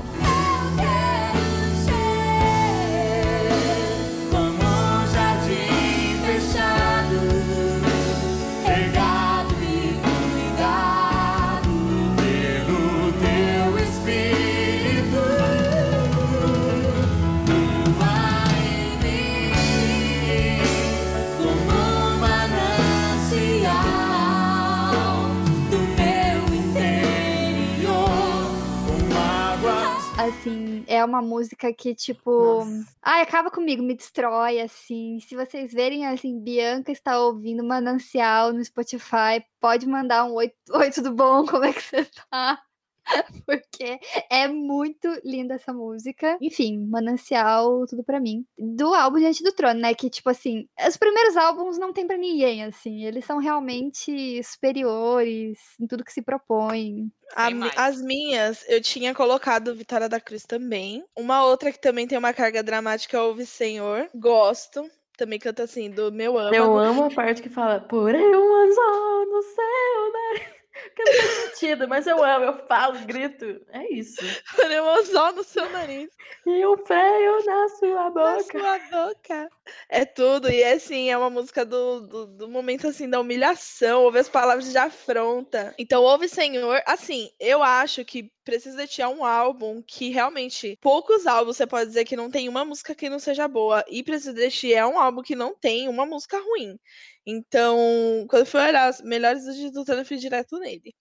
Assim, é uma música que, tipo. Ai, acaba comigo, me destrói, assim. Se vocês verem, assim, Bianca está ouvindo Manancial no Spotify, pode mandar um oi, oi tudo bom? Como é que você tá? [laughs] Porque é muito linda essa música. Enfim, Manancial, tudo pra mim. Do álbum Diante do Trono, né? Que, tipo assim, os primeiros álbuns não tem pra ninguém, assim. Eles são realmente superiores em tudo que se propõe. A as minhas, eu tinha colocado Vitória da Cruz também. Uma outra que também tem uma carga dramática é Ouve Senhor. Gosto. Também canta assim, do meu âmago. Eu amo a parte que fala, porém um anzol no céu, né? [laughs] Que não faz sentido, mas eu amo, eu falo, grito. É isso. Um anzol no seu nariz. E um freio na sua Na boca. sua boca. É tudo. E assim, é uma música do, do, do momento assim da humilhação, ouve as palavras de afronta. Então, ouve Senhor. Assim, eu acho que Precisa de Ti é um álbum que realmente poucos álbuns você pode dizer que não tem uma música que não seja boa. E Precisa de Ti é um álbum que não tem uma música ruim. Então, quando fui olhar as melhores do Ditutano, eu fui direto nele.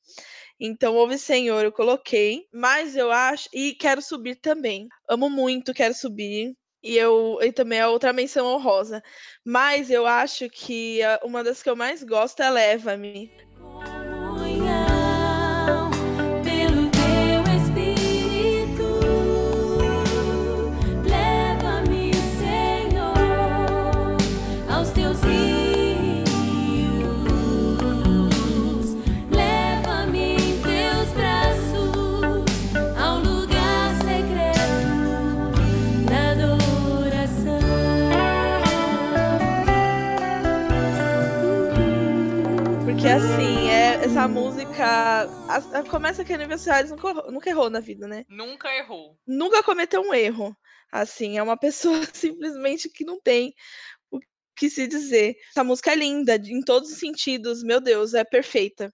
Então, Ouve Senhor, eu coloquei. Mas eu acho. E quero subir também. Amo muito, quero subir. E eu e também a outra menção honrosa. Mas eu acho que uma das que eu mais gosto é Leva-me. Assim, é, essa música. a- a- começa que a Aniversários nunca, nunca errou na vida, né? Nunca errou. Nunca cometeu um erro. Assim, é uma pessoa [laughs] simplesmente que não tem o que se dizer. Essa música é linda, em todos os sentidos. Meu Deus, é perfeita.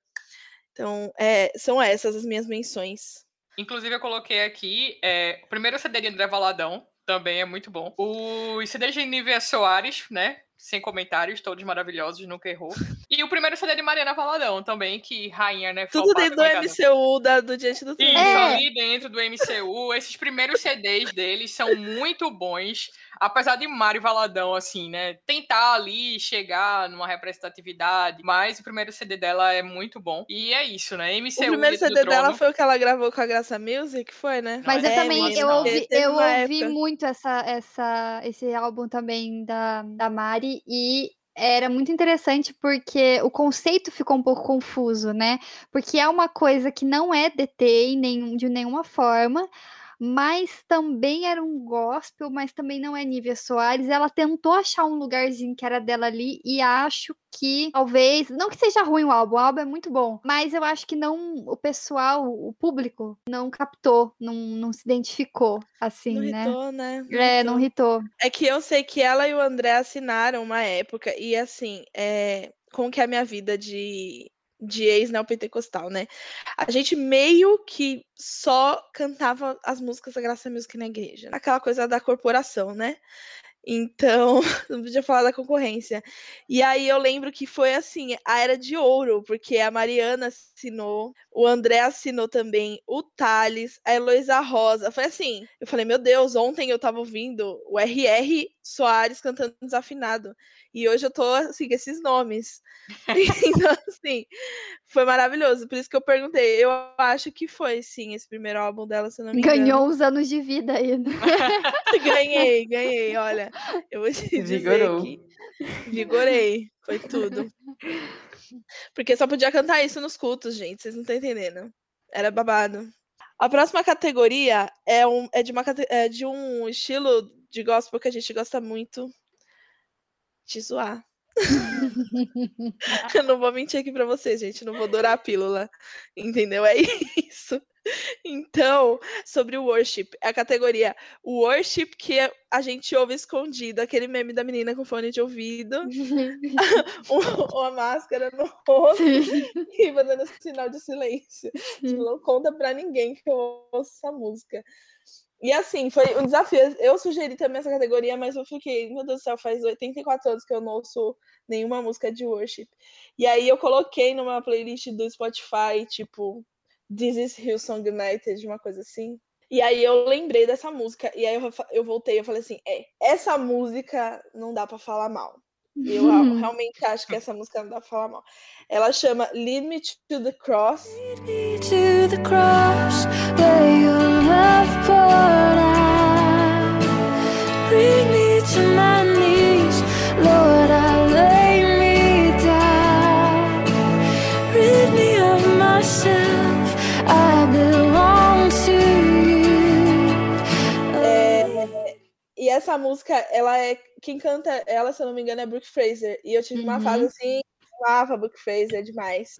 Então, é, são essas as minhas menções. Inclusive, eu coloquei aqui é, o primeiro CD de André Valadão, também é muito bom. O CD de Nívia Soares, né? Sem comentários, todos maravilhosos, nunca errou. E o primeiro CD de Mariana Valadão também, que rainha, né? Tudo dentro do. MCU da, do Diante do Trono. Isso, É. ali dentro do MCU, esses primeiros CDs deles são muito bons. Apesar de Mário Valadão, assim, né, tentar ali chegar numa representatividade, mas o primeiro CD dela é muito bom. E é isso, né? MCU O primeiro CD dela foi o que ela gravou com a Graça Music, foi, né? Mas eu É, também, menina, eu ouvi, eu ouvi muito essa, essa, esse álbum também da, da Mari e era muito interessante porque o conceito ficou um pouco confuso, né? Porque é uma coisa que não é DT de nenhuma forma, mas também era um gospel, mas também não é Nívia Soares. Ela tentou achar um lugarzinho que era dela ali e acho que talvez, não que seja ruim o álbum, o álbum é muito bom, mas eu acho que não o pessoal, o público não captou, não, não se identificou assim, Não né? hitou, né? É, não hitou. hitou. É que eu sei que ela e o André assinaram uma época, e assim, é, como que a minha vida de, de ex-neopentecostal, né? A gente meio que só cantava as músicas da Graça Music na igreja. Aquela coisa da corporação, né? Então, [laughs] não podia falar da concorrência. E aí eu lembro que foi assim, a era de ouro, porque a Mariana assinou, o André assinou também, o Thales, a Heloísa Rosa. Foi assim, eu falei, meu Deus, ontem eu tava ouvindo o R.R. Soares cantando desafinado. E hoje eu tô assim, com esses nomes. [laughs] então, assim, foi maravilhoso. Por isso que eu perguntei. Eu acho que foi, sim, esse primeiro álbum dela, se eu não me engano. Ganhou uns anos de vida aí. né? [laughs] Ganhei, ganhei. Olha, [laughs] eu vou te [laughs] dizer Vigorou. que vigorei. Foi tudo. Porque só podia cantar isso nos cultos, gente. Vocês não estão entendendo. Era babado. A próxima categoria é, um, é, de uma, é de um estilo de gospel que a gente gosta muito de zoar. [laughs] Eu não vou mentir aqui pra vocês, gente. Não vou dourar a pílula. Entendeu? É [laughs] isso. Então, sobre o worship, a categoria worship que a gente ouve escondido, aquele meme da menina com fone de ouvido, [laughs] um- uma máscara no rosto e fazendo sinal de silêncio. Não conta pra ninguém que eu ouço essa música. E assim, foi um desafio. Eu sugeri também essa categoria, mas eu fiquei, meu Deus do céu, faz 84 anos que eu não ouço nenhuma música de worship. E aí eu coloquei numa playlist do Spotify, tipo, This is Hillsong United, uma coisa assim. E aí eu lembrei dessa música. E aí eu, eu voltei, eu falei assim, é, essa música não dá pra falar mal. Eu [laughs] a- realmente acho que essa música não dá pra falar mal. Ela chama Lead Me to the Cross. the cross your. Bring me to Lord, I lay me down. Rid me of myself, I belong to you. Essa música, ela é. Quem canta ela, se eu não me engano, é Brooke Fraser. E eu tive uma Uhum. fase assim, eu amava Brooke Fraser demais.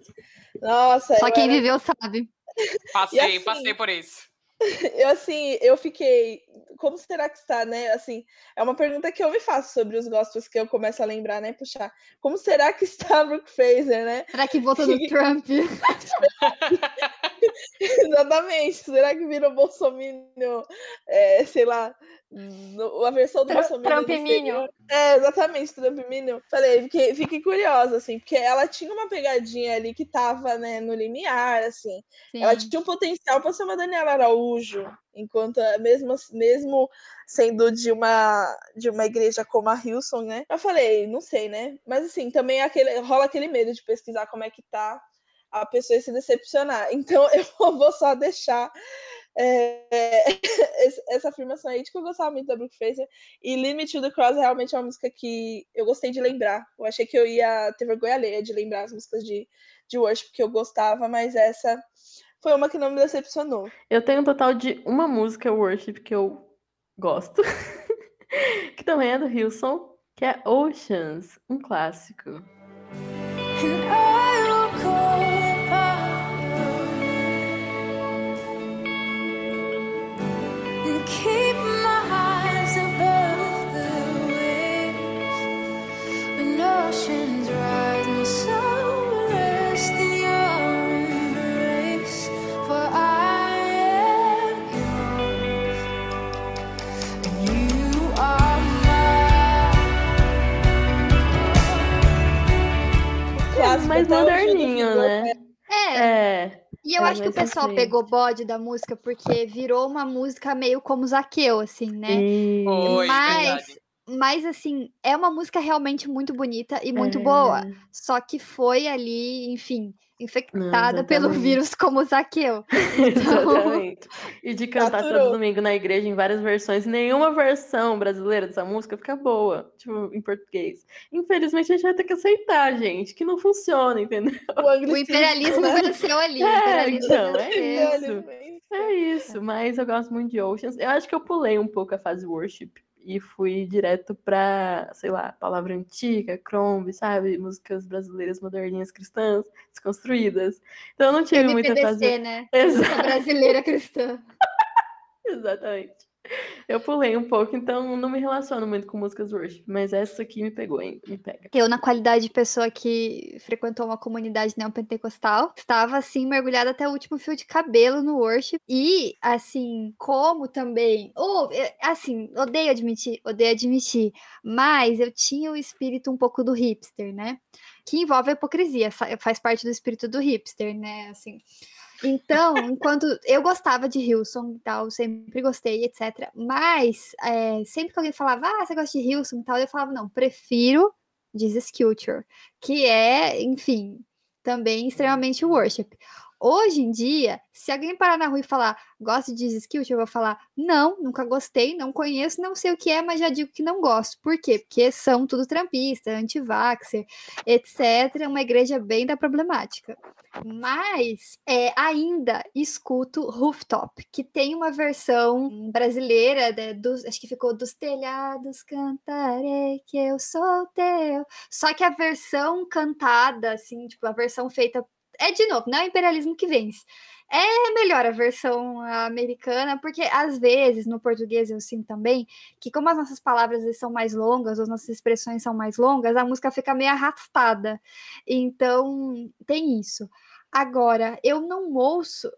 Nossa, Só quem era- viveu sabe. [laughs] Passei, assim, passei por isso. [laughs] eu assim, eu fiquei. Como será que está, né? Assim, é uma pergunta que eu me faço sobre os gospels que eu começo a lembrar, né? Puxar. Como será que está [laughs] Brooke Fraser, né? Será que votou no Trump? [laughs] [laughs] Exatamente. Será que virou Bolsonaro? É, sei lá, no- a versão do Bolsonaro. Trumpminho. exterior? É, exatamente, Trumpminho. Falei, fiquei, fiquei curiosa, assim, porque ela tinha uma pegadinha ali que tava, né, no limiar, assim. Ela Sim. tinha um potencial para ser uma Daniela Araújo, enquanto mesmo, mesmo sendo de uma de uma igreja como a Hilson, né? Eu falei, não sei, né? Mas assim, também aquele, rola aquele medo de pesquisar como é que tá a pessoa se decepcionar. [laughs] Então eu vou só deixar é, [laughs] essa afirmação aí de que eu gostava muito da Brooke Fraser. E Limit to the Cross realmente é uma música que eu gostei de lembrar. Eu achei que eu ia ter vergonha alheia de lembrar as músicas de, de worship que eu gostava, mas essa foi uma que não me decepcionou. Eu tenho um total de uma música worship que eu gosto, [laughs] que também é do Hilson, que é Oceans, um clássico. Clássico mais moderninho, né? É, É. e eu É. acho que o pra pessoal frente. pegou bode da música porque virou uma música meio como Zaqueu, assim, né? E- Foi, mas, verdade. mas, assim, é uma música realmente muito bonita e muito É. boa. Só que foi ali, enfim, infectada pelo exatamente. vírus como Zaqueu. Então, [laughs] Exatamente. E de cantar todo domingo na igreja em várias versões. Nenhuma versão brasileira dessa música fica boa, tipo, em português. Infelizmente a gente vai ter que aceitar, gente, que não funciona, entendeu? O, [laughs] o imperialismo né? venceu ali. É, então, é isso. É isso, mas eu gosto muito de Oceans. Eu acho que eu pulei um pouco a fase worship e fui direto pra, sei lá, palavra antiga, Crombie, sabe? Músicas brasileiras moderninhas cristãs, desconstruídas. Então eu não tive muita fase. MPBC, né? Exato. Música brasileira cristã. [laughs] Exatamente. Eu pulei um pouco, então não me relaciono muito com músicas worship, mas essa aqui me pegou, hein? Me pega. Eu, na qualidade de pessoa que frequentou uma comunidade neopentecostal, estava assim, mergulhada até o último fio de cabelo no worship. E, assim, como também. Ou, eh, assim, odeio admitir, odeio admitir. Mas eu tinha o espírito um pouco do hipster, né? Que envolve a hipocrisia, fa- faz parte do espírito do hipster, né? Assim. Então, enquanto eu gostava de Hilson e tal, sempre gostei, etc. Mas eh, sempre que alguém falava, ah, você gosta de Hilson e tal, eu falava, não, prefiro Jesus Culture, que é, enfim, também extremamente worship. Hoje em dia, se alguém parar na rua e falar, gosto de Culture, eu vou falar, não, nunca gostei, não conheço, não sei o que é, mas já digo que não gosto. Por quê? Porque são tudo trampista, anti-vaxxer, etc. Uma igreja bem da problemática. Mas é, ainda escuto Rooftop, que tem uma versão brasileira, né, dos, acho que ficou dos telhados cantarei que eu sou teu. Só que a versão cantada, assim, tipo, a versão feita. É de novo, não é o imperialismo que vence. É melhor a versão americana, porque às vezes no português eu sinto também que, como as nossas palavras são mais longas, as nossas expressões são mais longas, a música fica meio arrastada. Então, tem isso. Agora, eu não ouço.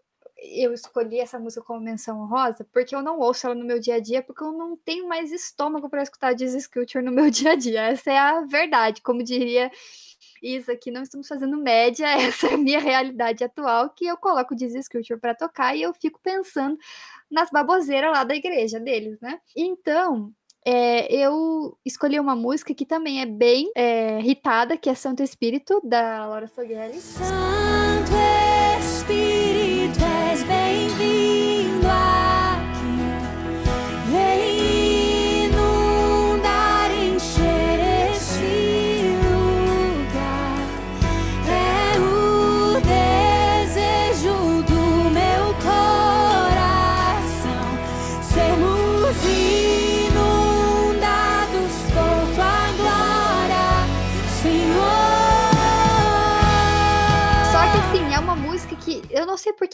Eu escolhi essa música como menção honrosa porque eu não ouço ela no meu dia a dia, porque eu não tenho mais estômago para escutar Jesus Culture no meu [laughs] dia a dia. Essa é a verdade. Como diria Isa, aqui não estamos fazendo média, [laughs] essa é a minha realidade atual, que eu coloco Jesus Culture para tocar e eu fico pensando nas baboseiras lá da igreja deles, né? Então, é, eu escolhi uma música que também é bem é, que é Santo Espírito, da Laura Sogueri. Santo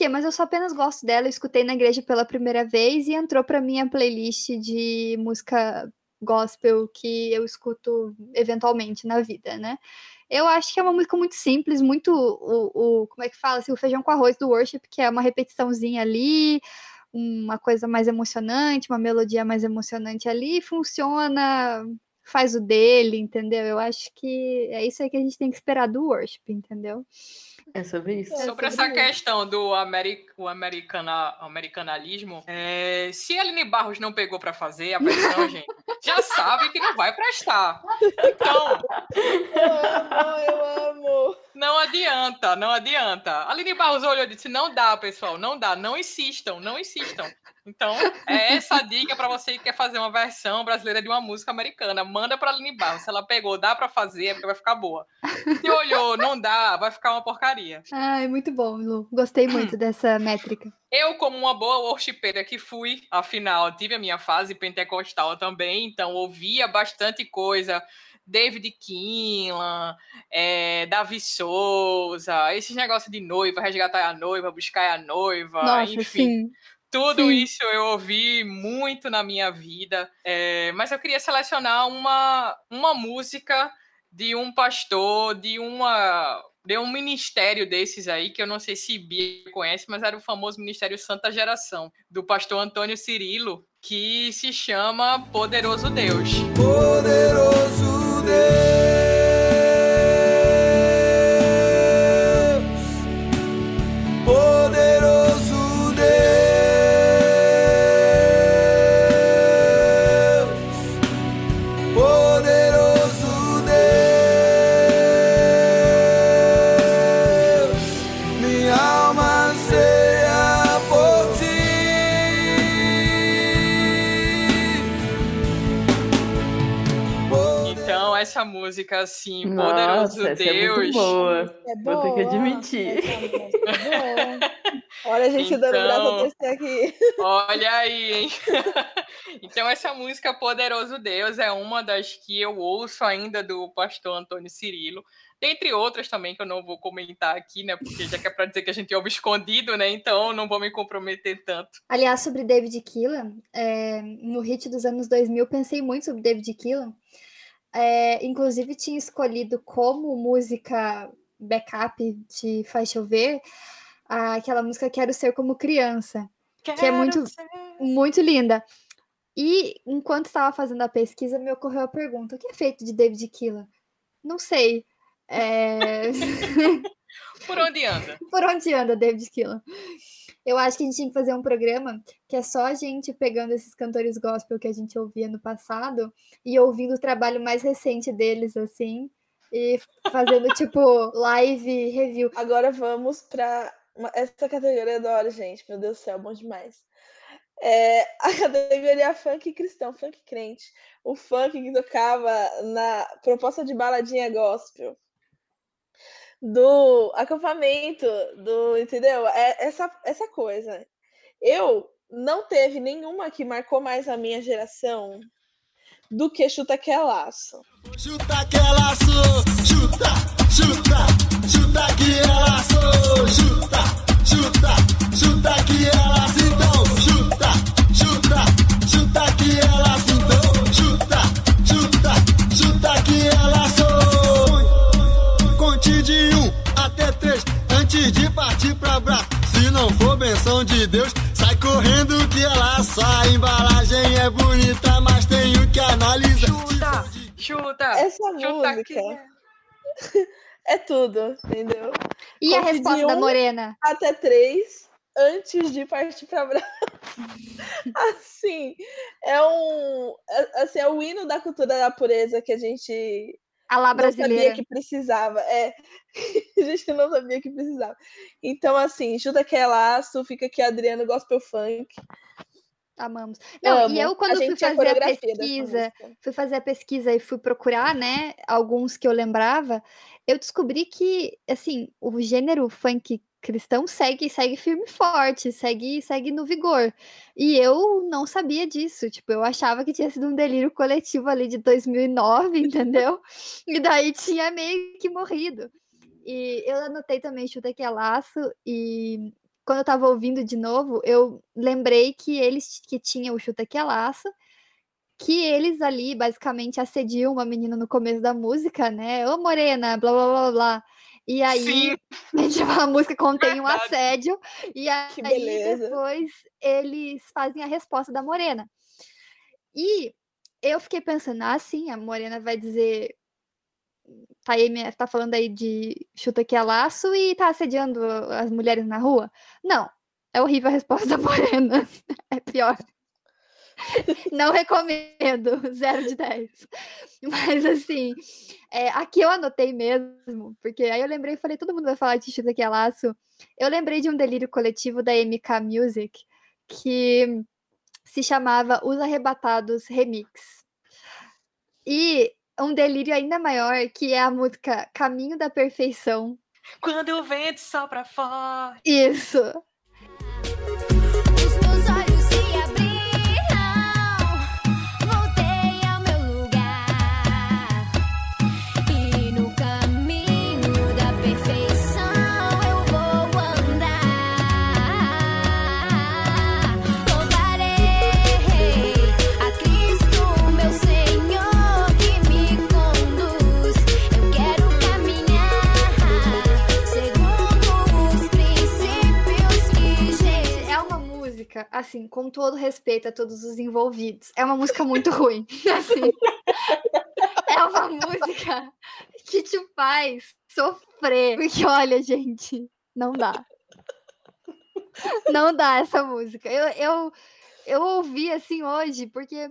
mas eu só apenas gosto dela. Eu escutei na igreja pela primeira vez e entrou pra minha playlist de música gospel que eu escuto eventualmente na vida, né? Eu acho que é uma música muito simples, muito o, o como é que fala, assim, o feijão com arroz do worship, que é uma repetiçãozinha ali, uma coisa mais emocionante, uma melodia mais emocionante ali, funciona, faz o dele, entendeu? Eu acho que é isso aí que a gente tem que esperar do worship, entendeu? É sobre isso. É, Sobre sobre essa isso. questão do ameri o americana americanalismo, é, se a Aline Barros não pegou pra fazer a versão, [laughs] gente, já sabe que não vai prestar. Então, [laughs] Eu amo, eu amo. não adianta, não adianta. A Aline Barros olhou e disse: não dá, pessoal, não dá, não insistam, não insistam. Então, é essa dica pra você que quer fazer uma versão brasileira de uma música americana. Manda pra Aline Barros. Se ela pegou, dá pra fazer, é porque vai ficar boa. Se olhou, não dá, vai ficar uma porcaria. Ai, muito bom, Lu. Gostei muito [clears throat] dessa métrica. Eu, como uma boa worshipeira que fui, afinal, tive a minha fase pentecostal também, então ouvia bastante coisa. David Kinlan, é, Davi Souza, esses negócios de noiva, resgatar a noiva, buscar a noiva, Nossa, enfim. sim. Tudo sim. isso eu ouvi muito na minha vida. é, mas eu queria selecionar uma, uma música de um pastor, de uma de um ministério desses aí, que eu não sei se Bia conhece, mas era o famoso Ministério Santa Geração, do pastor Antônio Cirilo, que se chama Poderoso Deus. Poderoso Deus, música assim, Poderoso Nossa, essa é Deus. muito boa. É Vou ter que boa, admitir. essa é boa. Olha a gente dando braço Então- a torcer aqui. Olha aí, hein? [laughs] então, essa música Poderoso Deus é uma das que eu ouço ainda do pastor Antônio Cirilo. Dentre outras também, que eu não vou comentar aqui, né? Porque já que é pra dizer que a gente ouve escondido, né? Então, não vou me comprometer tanto. Aliás, sobre David Keelan, é, no hit dos anos 2000, pensei muito sobre David Keelan. É, inclusive, tinha escolhido como música backup de Faz Chover aquela música Quero Ser Como Criança, que é muito, muito linda. E enquanto estava fazendo a pesquisa, me ocorreu a pergunta: o que é feito de David Keelan? Não sei. É... [laughs] Por onde anda? [laughs] Por onde anda David Keelan? Eu acho que a gente tinha que fazer um programa que é só a gente pegando esses cantores gospel que a gente ouvia no passado e ouvindo o trabalho mais recente deles, assim, e fazendo, [laughs] tipo, live review. Agora vamos pra uma- essa categoria eu adoro, gente. Meu Deus do céu, bom demais. É a [laughs] categoria funk cristão, funk crente. O funk que tocava na proposta de baladinha gospel. Do acampamento, do, entendeu? É essa, essa coisa. Eu não teve nenhuma que marcou mais a minha geração do que Chuta Que é Laço. Chuta que é laço, chuta, chuta, chuta que é laço, chuta, chuta, chuta que é laço, de partir pra braço. Se não for benção de Deus, sai correndo que é laço. A embalagem é bonita, mas tenho que analisar. Chuta, chuta, Essa chuta música que [laughs] é tudo, entendeu? E a resposta da um Morena? Até três antes de partir para braço. [laughs] assim, é um, é, assim, é o hino da cultura da pureza que a gente A lá não sabia brasileira. que precisava. É, a [laughs] gente não sabia que precisava. Então, assim, chuta que é laço, fica aqui Adriano Gospel Funk. Amamos. Não, Amo. e eu A quando fui gente tinha fazer a pesquisa, fui fazer a pesquisa e fui procurar, né, alguns que eu lembrava, eu descobri que, assim, o gênero funk cristão segue, segue firme e forte, segue, segue no vigor. E eu não sabia disso, tipo, eu achava que tinha sido um delírio coletivo ali de 2009, entendeu? [laughs] E daí tinha meio que morrido. E eu anotei também Chuta que é Laço e quando eu tava ouvindo de novo, eu lembrei que eles que tinham o Chuta que é Laço, que eles ali basicamente assediam uma menina no começo da música, né? Ô Morena, blá blá blá blá. E aí Sim. [laughs] a música contém um assédio e aí depois eles fazem a resposta da Morena. E eu fiquei pensando, ah, sim, a Morena vai dizer tá, aí, tá falando aí de chuta que é laço e tá assediando as mulheres na rua? Não, é horrível a resposta da [laughs] Morena. É pior. Não recomendo, [laughs] zero de 10. Mas assim, é, aqui eu anotei mesmo, porque aí eu lembrei e falei, todo mundo vai falar de chuta que é laço. Eu lembrei de um delírio coletivo da MK Music que se chamava Os Arrebatados Remix. E um delírio ainda maior, que é a música Caminho da Perfeição. Quando o vento sopra forte. Isso. Música, assim, com todo respeito a todos os envolvidos, é uma música muito ruim. [laughs] Assim. É uma música que te faz sofrer. Porque, olha, gente, não dá. Não dá essa música. Eu, eu, eu ouvi assim hoje, porque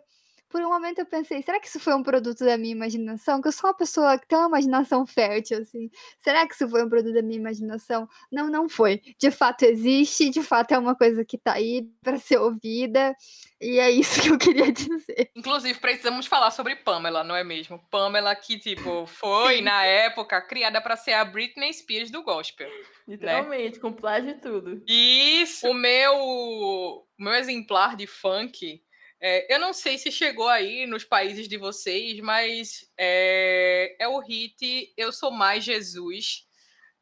por um momento eu pensei, será que isso foi um produto da minha imaginação? Que eu sou uma pessoa que tem uma imaginação fértil, assim. Será que isso foi um produto da minha imaginação? Não, não foi. De fato existe, de fato é uma coisa que tá aí para ser ouvida. E é isso [laughs] que eu queria dizer. Inclusive, precisamos falar sobre Pamela, não é mesmo? Pamela que, tipo, foi, Sim. na época, criada para ser a Britney Spears do gospel. Literalmente, com plágio e tudo. Isso! O meu, o meu exemplar de funk, é, eu não sei se chegou aí nos países de vocês, mas é, é o hit Eu Sou Mais Jesus,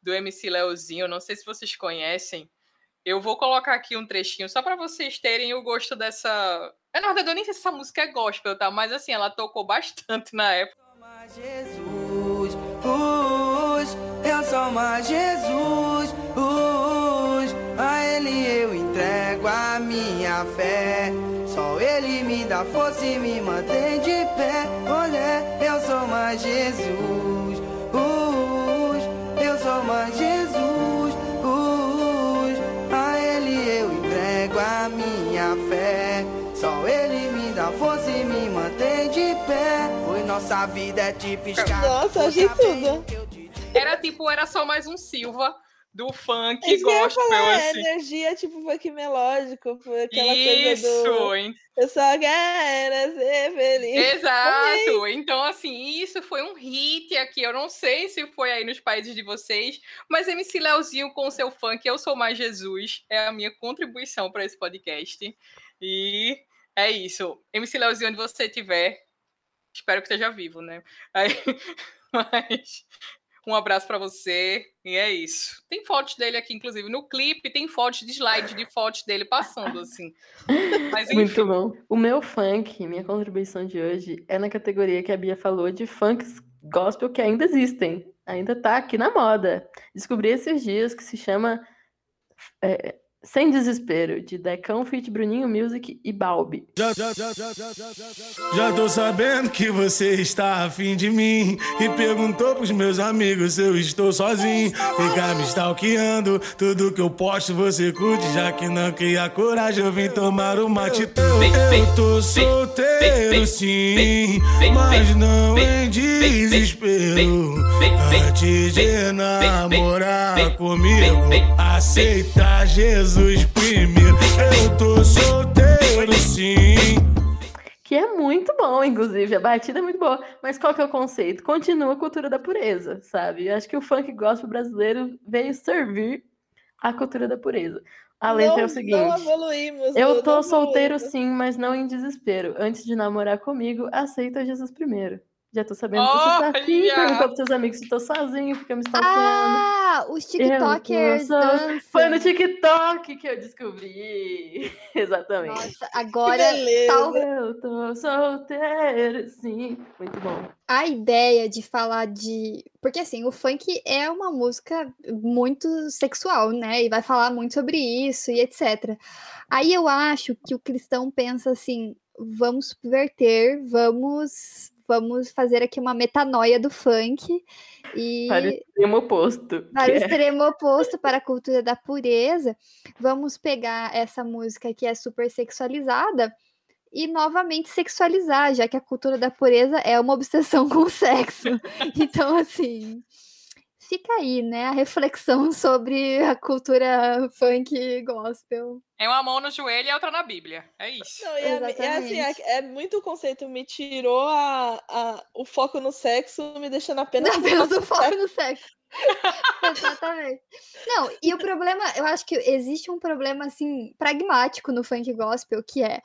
do MC Leozinho. Não sei se vocês conhecem. Eu vou colocar aqui um trechinho só para vocês terem o gosto dessa. Eu, na verdade, eu nem sei se essa música é gospel, tá? Mas assim, ela tocou [laughs] bastante na época. Jesus, us, eu sou mais Jesus, us, a Ele eu entrego a minha fé. Só Ele me dá força e me mantém de pé. Olha, eu sou mais Jesus, us, eu sou mais Jesus, us, a Ele eu entrego a minha fé. Só Ele me dá força e me mantém de pé. Pois nossa vida é tipo escada. Nossa, achei tudo. Era tipo, era só mais um Silva do funk Isso que eu gospel, falar, é assim. energia tipo funk melódico, aquela coisa Isso, do... hein? Eu só quero ser feliz. Exato. Então, assim, isso foi um hit aqui. Eu não sei se foi aí nos países de vocês, mas MC Leozinho com seu funk Eu Sou Mais Jesus é a minha contribuição para esse podcast. E é isso. MC Leozinho, onde você estiver, espero que esteja vivo, né? Aí, [laughs] mas um abraço para você e é isso. Tem fotos dele aqui, inclusive, no clipe, tem fotos de slide de fotos dele passando, assim. Mas. Muito bom. O meu funk, minha contribuição de hoje, é na categoria que a Bia falou de funks gospel que ainda existem. Ainda tá aqui na moda. Descobri esses dias que se chama é, Sem Desespero, de Decão, Fit Bruninho Music e Balbi. Já, já, já, já, já, já, já, já. Já tô sabendo que você está afim de mim E perguntou pros meus amigos se eu estou sozinho Fica me stalkeando, tudo que eu posto você curte Já que não cria coragem, eu vim tomar uma atitude Eu tô solteiro sim, mas não em desespero Antes de namorar comigo Aceita Jesus primeiro Eu tô solteiro sim Que é muito bom, inclusive. A batida é muito boa. Mas qual que é o conceito? Continua a cultura da pureza, sabe? Eu acho que o funk gospel brasileiro veio servir a cultura da pureza. A letra não, é o seguinte. Não evoluímos. Eu não tô solteiro evoluímos. sim, mas não em desespero. Antes de namorar comigo, aceita Jesus primeiro. Já tô sabendo que você tá Olha! perguntou pros seus amigos se tô sozinho, fica me stalkeando. Ah, os TikTokers Eu. Foi no TikTok que eu descobri. [laughs] Exatamente. Nossa, agora tal- Eu tô solteiro, sim. Muito bom. a ideia de falar de. Porque assim, o funk é uma música muito sexual, né? E vai falar muito sobre isso e etc. Aí eu acho que o cristão pensa assim: vamos subverter, vamos. Vamos fazer aqui uma metanoia do funk e Para o extremo oposto. para o é- extremo oposto, para a cultura da pureza, vamos pegar essa música que é super sexualizada e novamente sexualizar, já que a cultura da pureza é uma obsessão [laughs] com o sexo. Então, assim, fica aí, né, a reflexão [laughs] sobre a cultura funk gospel. É uma mão no joelho e a outra na Bíblia. É isso. Não, e é, é assim, é, é muito o conceito, me tirou a, a- o foco no sexo, me deixando apenas, Não, [laughs] apenas o foco no sexo. [laughs] Exatamente. Não, e o problema, eu acho que existe um problema assim pragmático no funk gospel, que é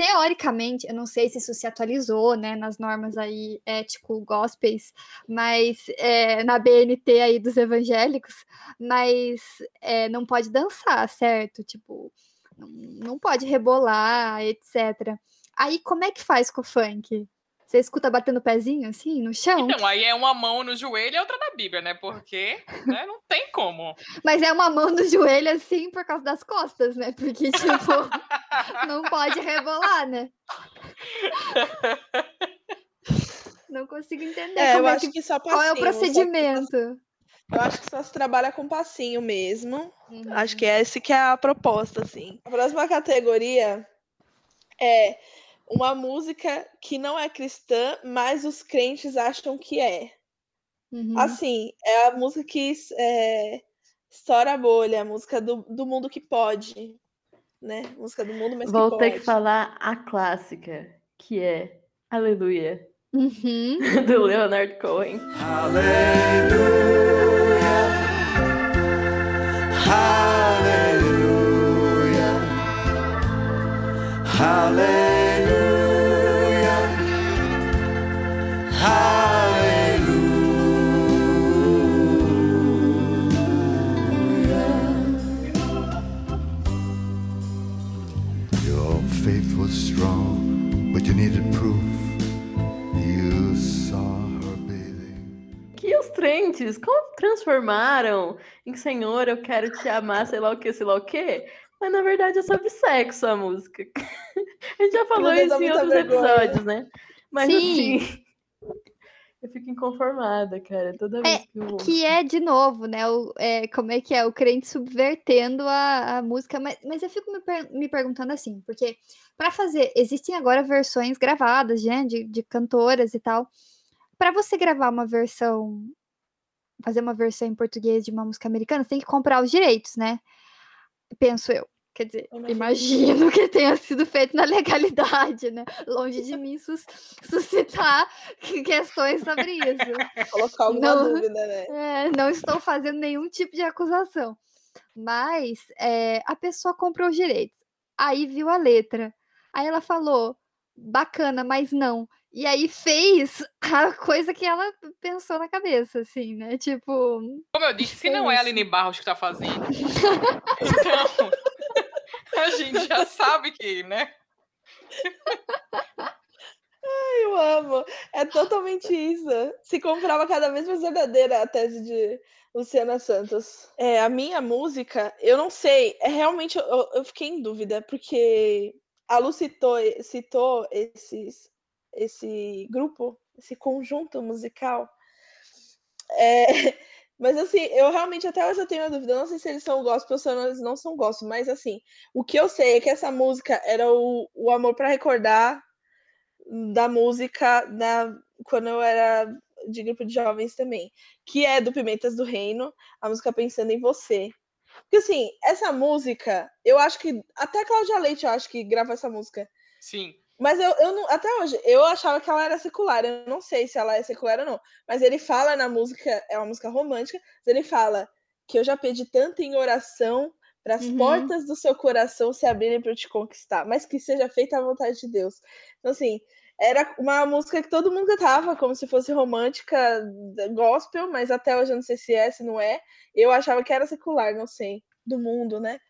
teoricamente, eu não sei se isso se atualizou, né, nas normas aí ético gospels, mas é, na BNT aí dos evangélicos, mas é, não pode dançar, certo? Tipo, não, não pode rebolar, etc. Aí como é que faz com o funk? Você escuta batendo pezinho assim no chão? Então, aí é uma mão no joelho e a outra na Bíblia, né? Porque né, não tem como. Mas é uma mão no joelho assim por causa das costas, né? Porque, tipo, [laughs] não pode rebolar, né? Não consigo entender É, eu é acho que, que só qual é o passinho, só- procedimento. Eu acho que só se trabalha com passinho mesmo. Uhum. Acho que é esse que é a proposta, assim. A próxima categoria é uma música que não é cristã, mas os crentes acham que é. Uhum. Assim, é a música que é, estoura a bolha, a música do, do mundo que pode, né? Música do mundo, mas Vou que ter pode. que falar a clássica, que é Aleluia, Uhum. [laughs] do Leonard Cohen. Hallelujah. Needed proof. You saw her bathing. Que os crentes, como transformaram em Senhor, eu quero te amar, sei lá o que, sei lá o que. Mas na verdade é sobre sexo a música. [laughs] A gente já falou isso em outros vergonha. episódios, né? Mas Sim. assim, eu fico inconformada, cara, toda vez que eu. Que é, de novo, né? O, é, como é que é? O crente subvertendo a, a música. Mas, mas eu fico me, per- me perguntando assim, porque para fazer, existem agora versões gravadas, né? De, de cantoras e tal. Para você gravar uma versão, fazer uma versão em português de uma música americana, você tem que comprar os direitos, né? Penso eu. Quer dizer, imagino. imagino que tenha sido feito na legalidade, né? Longe de mim sus- suscitar [laughs] questões sobre isso. Colocar alguma Não. dúvida, né? É, não estou fazendo nenhum tipo de acusação. Mas é, a pessoa comprou os direitos. Aí viu a letra. Aí ela falou, bacana, mas não. E aí fez [laughs] a coisa que ela pensou na cabeça, assim, né? Tipo, Como eu disse, se não é a Aline Barros que tá fazendo, [laughs] então a gente já sabe que, né? Eu amo. É totalmente isso. Se comprava cada vez mais verdadeira a tese de Luciana Santos. É, a minha música, eu não sei. É realmente eu, eu fiquei em dúvida, porque a Lu citou, citou esses, esse grupo, esse conjunto musical. É, mas assim, eu realmente até hoje eu tenho uma dúvida. Não sei se eles são gospel ou se eles não são gospel, mas assim, o que eu sei é que essa música era o, o amor para recordar da música na, quando eu era de grupo de jovens também, que é do Pimentas do Reino, a música Pensando em Você. Porque assim, essa música, eu acho que até Cláudia Leite eu acho que gravou essa música. Sim. Mas eu, eu não, até hoje, eu achava que ela era secular. Eu não sei se ela é secular ou não. Mas ele fala na música, é uma música romântica, mas ele fala que eu já pedi tanto em oração para as Uhum. portas do seu coração se abrirem para eu te conquistar, mas que seja feita a vontade de Deus. Então, assim, era uma música que todo mundo cantava, como se fosse romântica, gospel, mas até hoje eu não sei se é, se não é. Eu achava que era secular, não sei. Do mundo, né?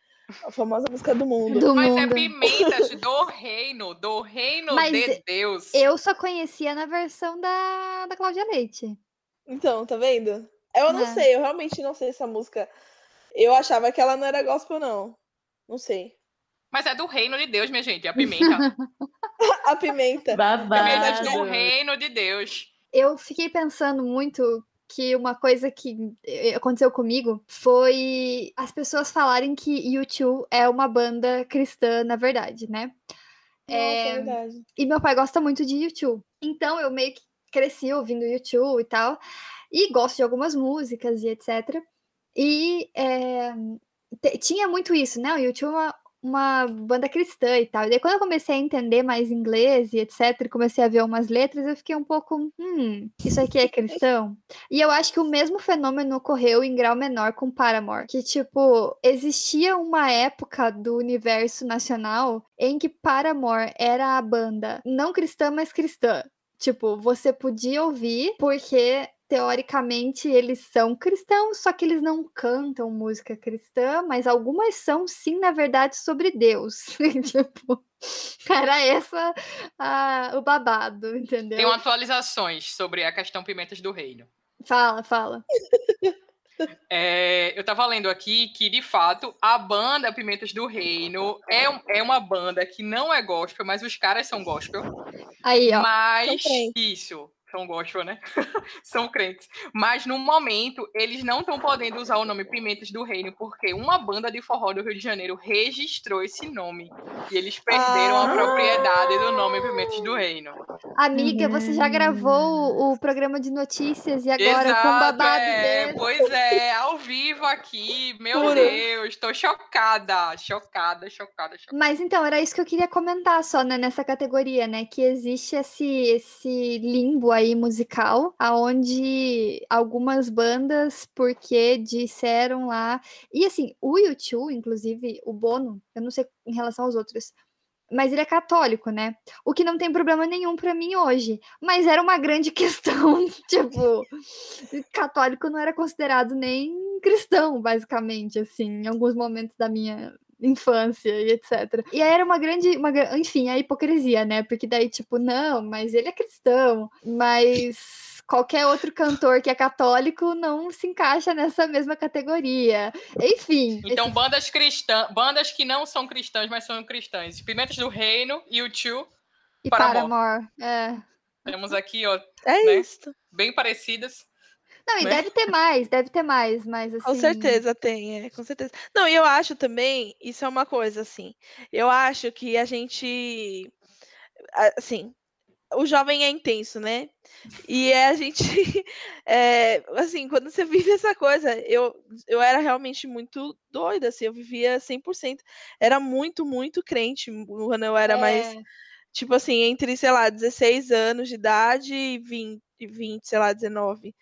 A famosa música do mundo. do Mas é mundo. pimentas do reino, do reino Mas de Deus. Eu só conhecia na versão da, da Cláudia Leite. Então, tá vendo? Eu não É. sei, eu realmente não sei essa música. Eu achava que ela não era gospel, não. Não sei. Mas é do reino de Deus, minha gente. [laughs] A pimenta. A pimenta. Pimentas do Babado. reino de Deus. Eu fiquei pensando muito que uma coisa que eh, aconteceu comigo foi as pessoas falarem que U2 é uma banda cristã, na verdade, né? Nossa, É, é verdade. E meu pai gosta muito de U2. Então eu meio que cresci ouvindo U2 e tal. E gosto de algumas músicas e etc. E é, tinha muito isso, né? O U2 é uma, uma banda cristã e tal. E daí quando eu comecei a entender mais inglês e etc. Comecei a ver umas letras, eu fiquei um pouco. Hum, isso aqui é cristão? E eu acho que o mesmo fenômeno ocorreu em grau menor com Paramore. Que, tipo, existia uma época do universo nacional em que Paramore era a banda não cristã, mas cristã. Tipo, você podia ouvir porque teoricamente eles são cristãos, só que eles não cantam música cristã, mas algumas são sim, na verdade, sobre Deus. [laughs] tipo, era essa a- o babado, entendeu? Tem atualizações sobre a questão pimentas do reino. Fala, fala. [laughs] É, eu tava lendo aqui que, de fato, a banda Pimentas do Reino é, um- é uma banda que não é gospel, mas os caras são gospel. Aí, ó. Mas, isso, são gospel, né? [laughs] são crentes. Mas no momento, eles não estão podendo usar o nome Pimentas do Reino, porque uma banda de forró do Rio de Janeiro registrou esse nome. E eles perderam a Ah. propriedade do nome Pimentas do Reino. Amiga, você já gravou o, programa de notícias e agora Exato, com babado é? Pois é, ao vivo aqui. Meu Puro. Deus, tô chocada. Chocada, chocada, chocada. Mas então, era isso que eu queria comentar só, né, nessa categoria, né? Que existe esse, esse limbo aí musical, aonde algumas bandas, porque disseram lá. E assim, o YouTube, inclusive, o Bono, eu não sei em relação aos outros. Mas ele é católico, né? O que não tem problema nenhum pra mim hoje. Mas era uma grande [laughs] questão, tipo, católico não era considerado nem cristão, basicamente, assim, em alguns momentos da minha infância e etc. E aí era uma grande, uma, enfim, a hipocrisia, né? Porque daí, tipo, não, mas ele é cristão, mas qualquer outro cantor que é católico não se encaixa nessa mesma categoria. Enfim. Então, bandas cristãs, bandas que não são cristãs, mas são cristãs. Pimentas do Reino, U2, e Paramore. Paramore, é. Temos aqui, ó, É Né? isso. bem parecidas. Não, e Né? deve ter mais, deve ter mais, mas assim. Com certeza tem, é, com certeza. Não, e eu acho também, isso é uma coisa, assim, eu acho que a gente, assim, o jovem é intenso, né? E é a gente, [laughs] é, assim, quando você vive essa coisa, eu, eu era realmente muito doida, assim, eu vivia 100%, era muito, muito crente quando eu era mais, É, tipo assim, entre, sei lá, 16 anos de idade e 20, e 20, sei lá, 19.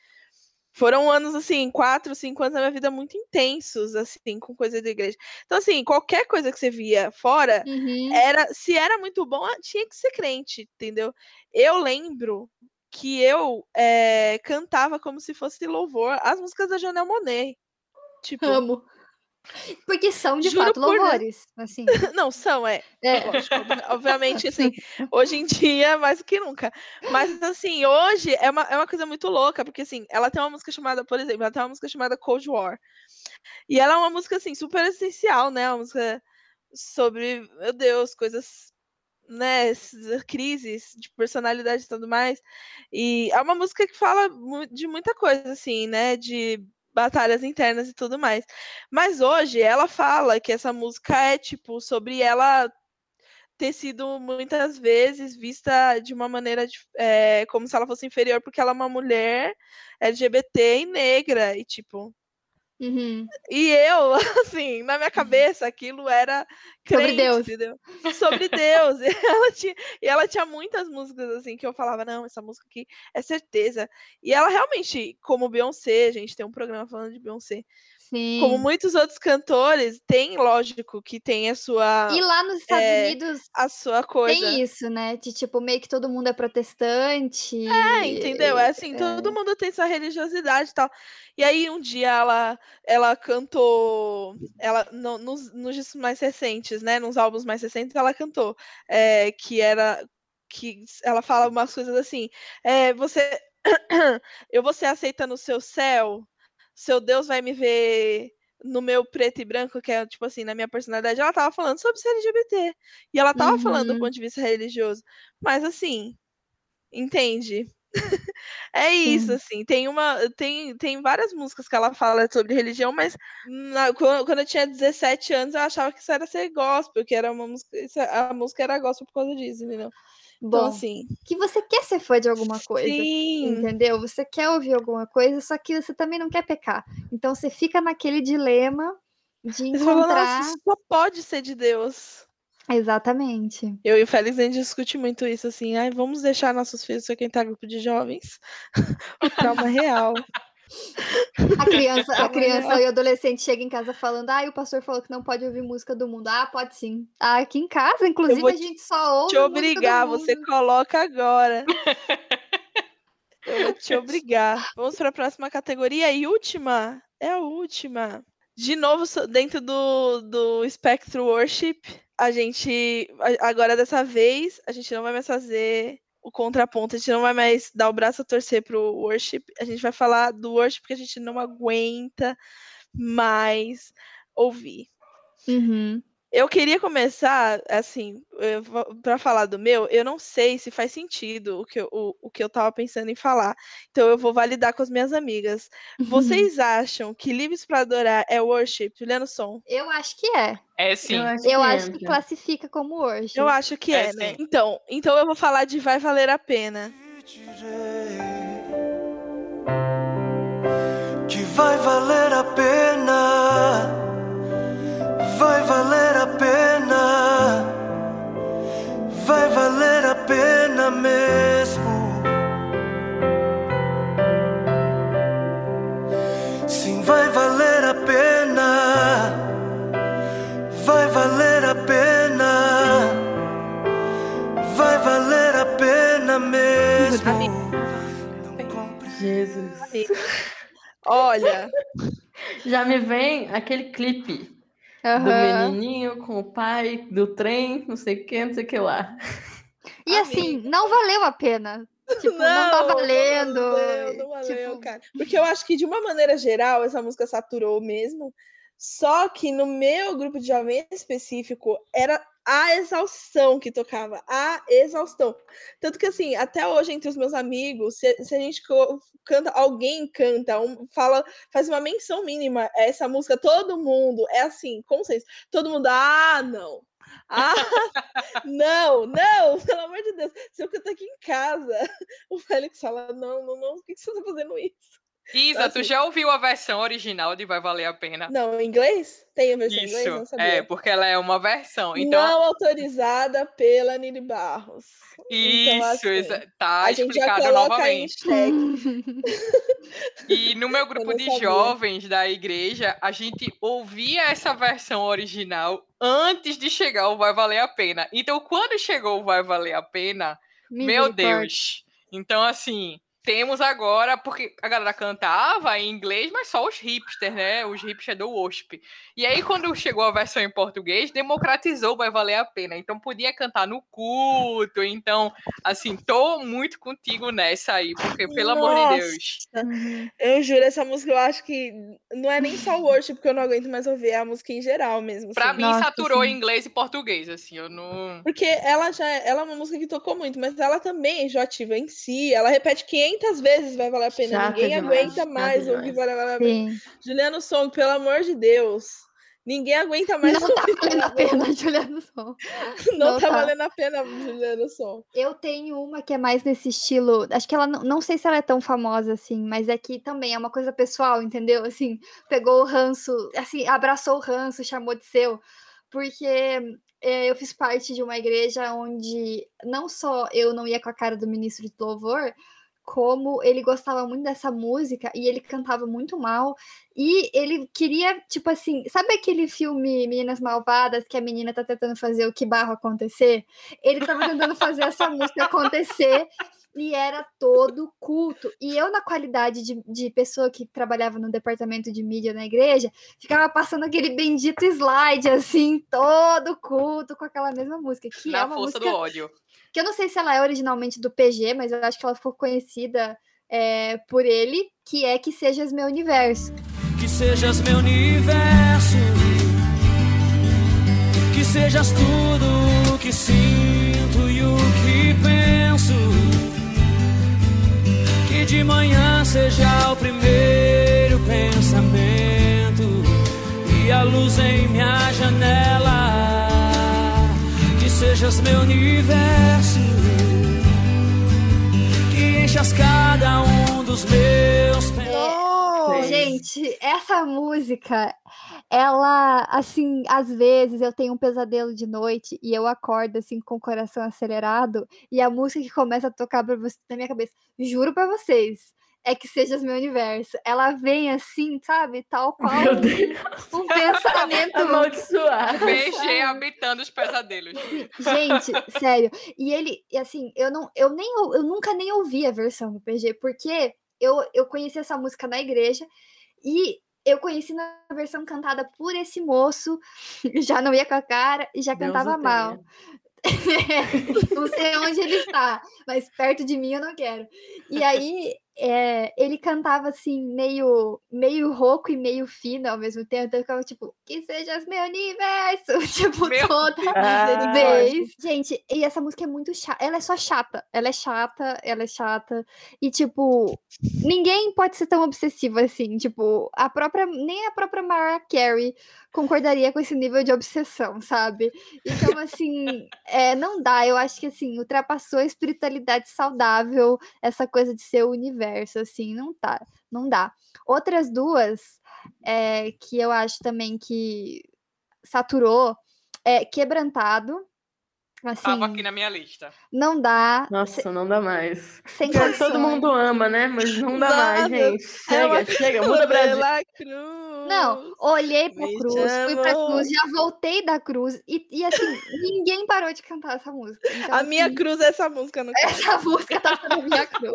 Foram anos, assim, quatro, cinco anos da minha vida muito intensos, assim, com coisa da igreja. Então, assim, qualquer coisa que você via fora, uhum. era, se era muito bom, ah, tinha que ser crente, entendeu? Eu lembro que eu eh, cantava como se fosse louvor as músicas da Janelle Monet. Tipo, Amo. Porque são de Juro fato por louvores, assim. [laughs] não, são, é. É. Lógico, ob- obviamente, assim, hoje em dia, mais do que nunca. Mas, assim, hoje é uma, é uma coisa muito louca, porque, assim, ela tem uma música chamada, por exemplo, ela tem uma música chamada Cold War. E ela é uma música, assim, super essencial, né? Uma música sobre, meu Deus, coisas, né? Crises de personalidade e tudo mais. E é uma música que fala de muita coisa, assim, né? De batalhas internas e tudo mais. Mas hoje ela fala que essa música é, tipo, sobre ela ter sido muitas vezes vista de uma maneira dif- é, como se ela fosse inferior porque ela é uma mulher LGBT e negra e tipo Uhum. e eu [laughs] assim na minha cabeça aquilo era Sobre crente, Deus. entendeu? sobre Deus [laughs] e ela tinha e ela tinha muitas músicas assim que eu falava não essa música aqui é certeza e ela realmente como Beyoncé a gente tem um programa falando de Beyoncé Sim. como muitos outros cantores tem lógico que tem a sua E lá nos Estados é, Unidos a sua coisa tem isso, né? De tipo, meio que todo mundo é protestante. É, entendeu? É assim, todo mundo tem sua religiosidade e tal. E aí um dia ela ela cantou, ela no- nos, nos discos mais recentes, né, nos álbuns mais recentes, ela cantou é, que era que ela fala umas coisas assim, é, você [clears throat] eu vou ser aceita no seu céu, seu Deus vai me ver no meu preto e branco, que é tipo assim, na minha personalidade, ela tava falando sobre ser LGBT. E ela tava falando do Uhum. ponto de vista religioso. Mas assim, entende? [laughs] É isso, Sim. assim, tem uma. Tem, tem várias músicas que ela fala sobre religião, mas na- quando, quando eu tinha 17 anos eu achava que isso era ser gospel, que era uma música. A música era gospel por causa disso, entendeu? Então, Bom, assim. que você quer ser fã de alguma coisa. Sim. Entendeu? Você quer ouvir alguma coisa, só que você também não quer pecar. Então você fica naquele dilema de encontrar. nossa, só pode ser de Deus. Exatamente. Eu e o Félix a gente discute muito isso, assim, ai, vamos deixar nossos filhos frequentar grupo de jovens. [laughs] o trauma real. A criança, a [laughs] criança e o adolescente chega em casa falando: Ah, o pastor falou que não pode ouvir música do mundo. Ah, pode sim. Ah, aqui em casa, inclusive, a gente só ouve Te obrigar, você coloca agora. [laughs] Eu vou te obrigar. Vamos para a próxima categoria e última. É a última. De novo, dentro do, do Spectro Worship, a gente. Agora, dessa vez, a gente não vai mais fazer o contraponto, a gente não vai mais dar o braço a torcer pro worship. A gente vai falar do worship que a gente não aguenta mais ouvir. Uhum. Eu queria começar, assim, para falar do meu, eu não sei se faz sentido o que, eu, o, o que eu tava pensando em falar. Então eu vou validar com as minhas amigas. [laughs] Vocês acham que Livres para Adorar é worship? Juliano Som. Eu acho que é. É sim. Eu acho Eu que acho que classifica como worship. Eu acho que é, É, né? Então, então eu vou falar de Vai Valer a Pena. que vai valer a pena, vai valer vai valer a pena mesmo. Sim, vai valer a pena, vai valer a pena, vai valer a pena mesmo. Jesus. Olha, Já me vem aquele clipe do Aham. menininho com o pai, do trem, não sei o que, não sei o que lá. E assim, não valeu a pena. Tipo, não, não, tá valendo. Não valeu, não valeu, tipo, cara. Porque eu acho que, de uma maneira geral, essa música saturou mesmo. Só que no meu grupo de jovem específico, era a exaustão que tocava. A exaustão. Tanto que, assim, até hoje, entre os meus amigos, se, se a gente canta, alguém canta, um- fala, faz uma menção mínima a essa música, todo mundo, é assim, consenso. Todo mundo, ah, não. Ah, [laughs] não, não, pelo amor de Deus. Se eu cantar aqui em casa, [laughs] o Félix fala: não, não, não, por que você tá fazendo isso? Isa, tu assim- já ouviu a versão original de Vai Valer a Pena? Não, em inglês? Tem a versão em inglês? Não Isso, sabia. é, porque ela é uma versão. Então, Não autorizada pela Nini Barros. isso, então, assim, exa- tá a explicado novamente. [laughs] E no meu grupo de sabia. jovens da igreja, a gente ouvia essa versão original antes de chegar o Vai Valer a Pena. Então, quando chegou o Vai Valer a Pena, meu misericórdia. Deus. Então, assim, temos agora, porque a galera cantava em inglês, mas só os hipsters, né? Os hipsters do worship. E aí, quando chegou a versão em português, democratizou Vai Valer a Pena. Então, podia cantar no culto. Então, assim, tô muito contigo nessa aí, porque, pelo amor de Nossa, Deus. Eu juro, essa música eu acho que não é nem só o worship, porque eu não aguento mais ouvir, é a música em geral mesmo. Pra assim. mim, Nossa, saturou sim. inglês e português, assim, eu não... Porque ela já é, ela é uma música que tocou muito, mas ela também é enjoativa em si. Ela repete 500 vezes, vai valer a pena. Chata Ninguém demais, aguenta mais ouvir demais. vai valer a pena. Sim. Juliano Song, pelo amor de Deus. Ninguém aguenta mais Não tá valendo a pena, [laughs] Juliano Som. [laughs] Não, não tá, tá. valendo a pena, Juliano Som. Eu tenho uma que é mais nesse estilo. Acho que ela não, não sei se ela é tão famosa assim, mas é que também é uma coisa pessoal, entendeu? Assim, pegou o ranço, assim, abraçou o ranço, chamou de seu, porque é, eu fiz parte de uma igreja onde não só eu não ia com a cara do ministro de louvor, como ele gostava muito dessa música e ele cantava muito mal. E ele queria, tipo assim, sabe aquele filme Meninas Malvadas que a menina tá tentando fazer o que barro acontecer? Ele tava tentando fazer essa música acontecer e era todo culto. E eu, na qualidade de, de pessoa que trabalhava no departamento de mídia na igreja, ficava passando aquele bendito slide, assim, todo culto com aquela mesma música. Que é Na uma força música do ódio. que eu não sei se ela é originalmente do PG, mas eu acho que ela ficou conhecida é, por ele, que é Que Sejas Meu Universo. Que sejas meu universo, que sejas tudo o que sinto e o que penso. De manhã seja o primeiro pensamento e a luz em minha janela. Que sejas meu universo, que enchas cada um dos meus pensamentos. Nossa! Gente, essa música, ela, assim, às vezes eu tenho um pesadelo de noite e eu acordo, assim, com o coração acelerado e a música que começa a tocar pra você, na minha cabeça, juro pra vocês, é que sejas meu universo. Ela vem assim, sabe? Tal qual Meu um, Deus. um pensamento Amaldiçoado. [laughs] PG habitando os pesadelos. Gente, sério. E ele, e assim, eu não, eu nem, eu nunca nem ouvi a versão do PG, porque eu, eu conheci essa música na igreja e eu conheci na versão cantada por esse moço, [laughs] já não ia com a cara e já Deus cantava mal. [laughs] não sei onde ele está, mas perto de mim eu não quero. E aí é, ele cantava assim, meio, meio rouco e meio fino ao mesmo tempo. Então eu ficava tipo, que sejas meu universo, [laughs] tipo, Meu toda Ah, vez. Gente, e essa música é muito chata. Ela é só chata. Ela é chata, ela é chata. E, tipo, ninguém pode ser tão obsessivo assim. Tipo, a própria. Nem a própria Mariah Carey concordaria com esse nível de obsessão, sabe? Então, assim, é, não dá. Eu acho que, assim, ultrapassou a espiritualidade saudável, essa coisa de ser o universo, assim, não tá. Não dá. Outras duas é, que eu acho também que saturou é quebrantado. Assim, Tava aqui na minha lista. não dá. Nossa, não dá mais. Sem condições. todo mundo ama, né? Mas não dá mais, gente. É Chega, chega, muda Brasil. cruz. Não, olhei pra Me cruz, fui pra chamou. cruz, já voltei da cruz e, e assim, ninguém parou de cantar essa música. Então, A minha assim, cruz é essa música no [laughs] Essa música tá sendo minha cruz.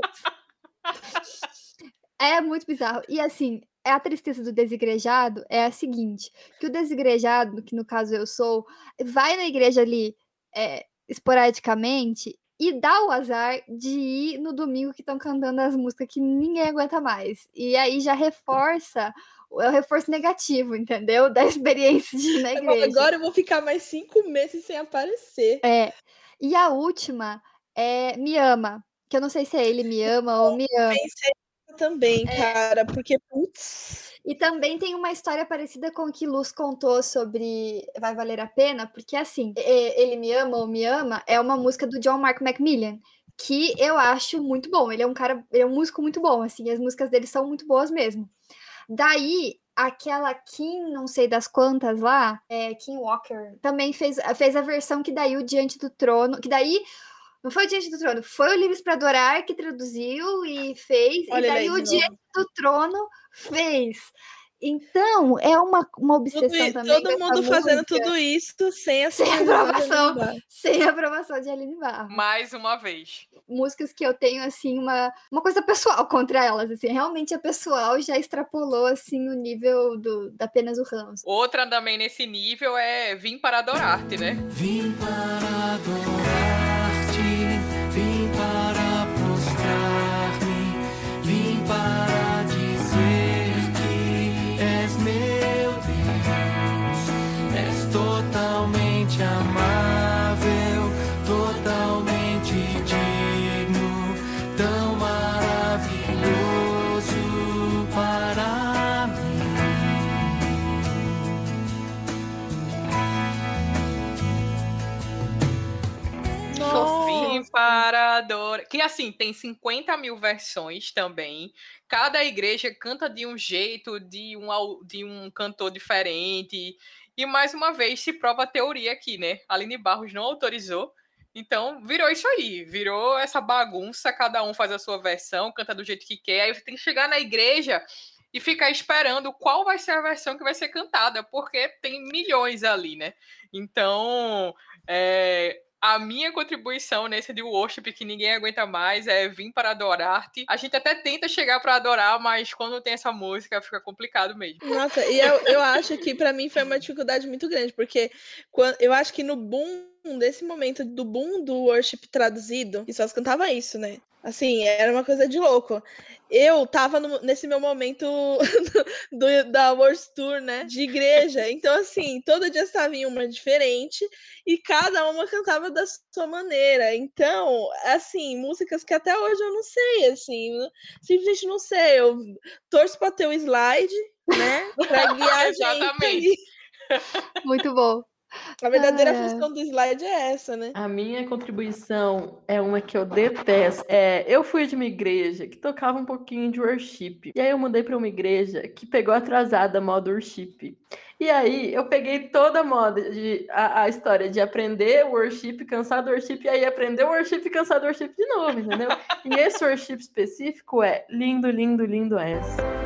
É muito bizarro. E assim, é a tristeza do desigrejado é a seguinte: que o desigrejado, que no caso eu sou, vai na igreja ali é, esporadicamente e dá o azar de ir no domingo que estão cantando as músicas que ninguém aguenta mais. E aí já reforça é o reforço negativo, entendeu? [laughs] Da experiência de ir na igreja. Agora eu vou ficar mais cinco meses sem aparecer. É. E a última é Me Ama. Que eu não sei se é ele me ama ou me ama. Pensei também, É. cara, porque, putz, E também tem uma história parecida com o que Luz contou sobre Vai Valer a Pena, porque assim, Ele Me Ama ou Me Ama é uma música do John Mark Macmillan, que eu acho muito bom. Ele é um cara, ele é um músico muito bom, assim, as músicas dele são muito boas mesmo. Daí, aquela Kim, não sei das quantas lá, é, Kim Walker, também fez, fez a versão que daí o Diante do Trono, que daí não foi o Diante do Trono, foi o Livros para Adorar que traduziu e fez, Olha e daí aí o de Diante do Trono fez. Então, é uma, uma tudo obsessão i- também. todo mundo fazendo música, tudo isso sem a [laughs] Sem aprovação. Sem a aprovação de Aline Barro. Mais uma vez. Músicas que eu tenho, assim, uma, uma coisa pessoal contra elas, assim. Realmente é pessoal, já extrapolou, assim, o nível do, da apenas o Ramos. Outra também nesse nível é Vim para Adorar-te, né? Vim para adorar-te, totalmente amável, totalmente digno, tão maravilhoso para mim. Vim para adorar. Que assim, tem 50 mil versões também. Cada igreja canta de um jeito, de um, de um cantor diferente. E mais uma vez se prova a teoria aqui, né? Aline Barros não autorizou. Então, virou isso aí. Virou essa bagunça. Cada um faz a sua versão, canta do jeito que quer. Aí você tem que chegar na igreja e ficar esperando qual vai ser a versão que vai ser cantada, porque tem milhões ali, né? Então, é, a minha contribuição nesse de worship que ninguém aguenta mais é vir para adorar-te. A gente até tenta chegar para adorar, mas quando tem essa música fica complicado mesmo. Nossa, e eu, eu acho que pra mim foi uma dificuldade muito grande, porque quando, eu acho que no boom, desse momento do boom do worship traduzido, e só cantava isso, né? Assim, era uma coisa de louco. Eu tava no- nesse meu momento [laughs] do, da World Tour, né? De igreja. Então, assim, todo dia estava em uma diferente e cada uma cantava da sua maneira. Então, assim, músicas que até hoje eu não sei, assim, simplesmente não sei. Eu torço pra ter o slide, né? Pra guiar a [laughs] gente. Exatamente. Muito bom. A verdadeira Ah, é. função do slide é essa, né? A minha contribuição é uma que eu detesto. É, eu fui de uma igreja que tocava um pouquinho de worship. E aí eu mudei para uma igreja que pegou atrasada a moda worship. E aí eu peguei toda a moda de a, a história de aprender worship, cansar do worship, e aí aprender worship e cansar do worship de novo, entendeu? E esse worship específico é lindo, lindo, lindo és.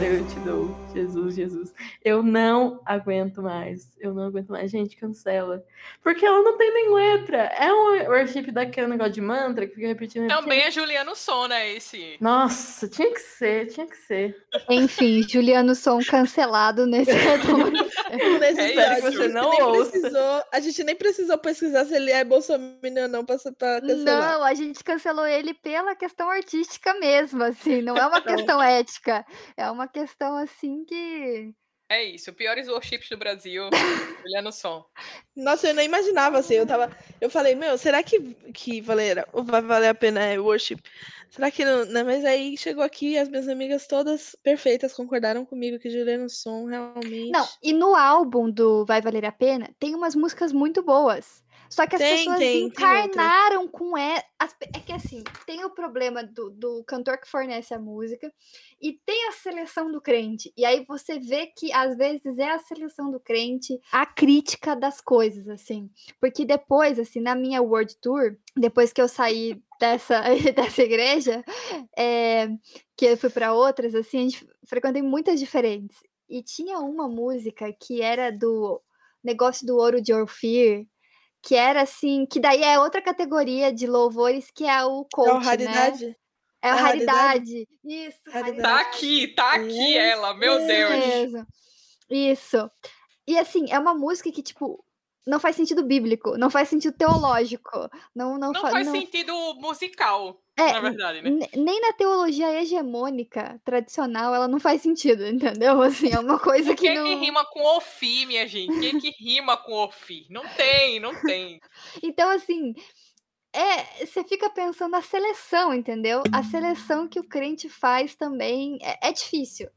Glória, eu te dou. Jesus, Jesus. Eu não aguento mais. Eu não aguento mais. Gente, cancela. Porque ela não tem nem letra. É um worship daquele negócio de mantra que fica repetindo. repetindo. Também é Juliano Som, né? Esse. Nossa, tinha que ser, tinha que ser. Enfim, Juliano Som cancelado nesse [laughs] retorno. Nesse É isso. a gente Você não nem ouça. precisou- A gente nem precisou pesquisar se ele é bolsominion ou não pra, pra cancelar. Não, a gente cancelou ele pela questão artística mesmo, assim, não é uma Então. questão ética, é uma questão assim que É isso. Piores worships do Brasil. [laughs] Juliano Som. Nossa, eu nem imaginava assim. Eu tava. Eu falei, meu, será que, que Valera, vai valer a pena é, worship? Será que não, não? Mas aí chegou aqui as minhas amigas todas perfeitas concordaram comigo que Juliano Som realmente. Não, e no álbum do Vai Valer a Pena, tem umas músicas muito boas. Só que as Tem, pessoas tem, tem encarnaram com é, as é que assim, tem o problema do, do cantor que fornece a música e tem a seleção do crente. E aí você vê que às vezes é a seleção do crente a crítica das coisas, assim. Porque depois, assim, na minha World Tour, depois que eu saí dessa, [laughs] dessa igreja, é, que eu fui para outras, assim, a gente frequentei muitas diferentes. E tinha uma música que era do negócio do ouro de Orfir, que era assim, que daí é outra categoria de louvores que é o é coach, o né? raridade? É a É a raridade? raridade. Isso, Raridade. Tá aqui, tá aqui ela, meu Isso Deus. Isso. E assim, é uma música que, tipo, não faz sentido bíblico, não faz sentido teológico. Não, não, Não fa- faz não- sentido musical, É, na verdade, né? ne- nem na teologia hegemônica tradicional ela não faz sentido, entendeu? [laughs] Assim, é uma coisa O que que é não. que rima com Ofi, minha gente? O que é que rima com Ofi? Não tem, não tem. [laughs] Então, assim, é, você fica pensando na seleção, entendeu? A seleção que o crente faz também é, é difícil,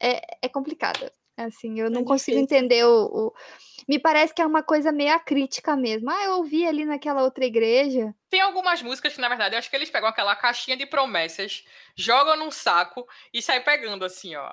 é, é complicada. Assim, eu não consigo entender o, o- Me parece que é uma coisa meio acrítica mesmo. Ah, eu ouvi ali naquela outra igreja. Tem algumas músicas que, na verdade, eu acho que eles pegam aquela caixinha de promessas, jogam num saco e saem pegando assim, ó.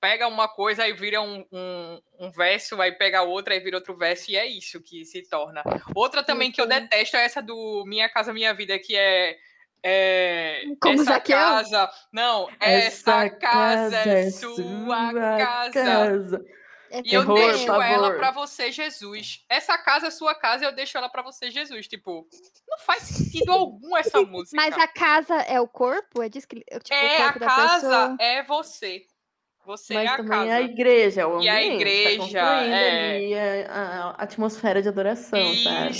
Pega uma coisa, aí vira um, um, um verso, aí pega outra, aí vira outro verso, e é isso que se torna. Outra também que eu detesto é essa do Minha Casa Minha Vida, que é. É Como essa Zaqueu? casa. Não, essa, casa, é sua casa. É E eu deixo ela pavor. pra você, Jesus. Essa casa é sua casa, eu deixo ela pra você, Jesus. Tipo, não faz sentido algum essa [laughs] música. Mas a casa é o corpo? É disso que ele- tipo, o É, a casa pessoa? é você. Você Mas é a também casa. a igreja, o E a ambiente, igreja, tá é. a, a atmosfera de adoração, sabe?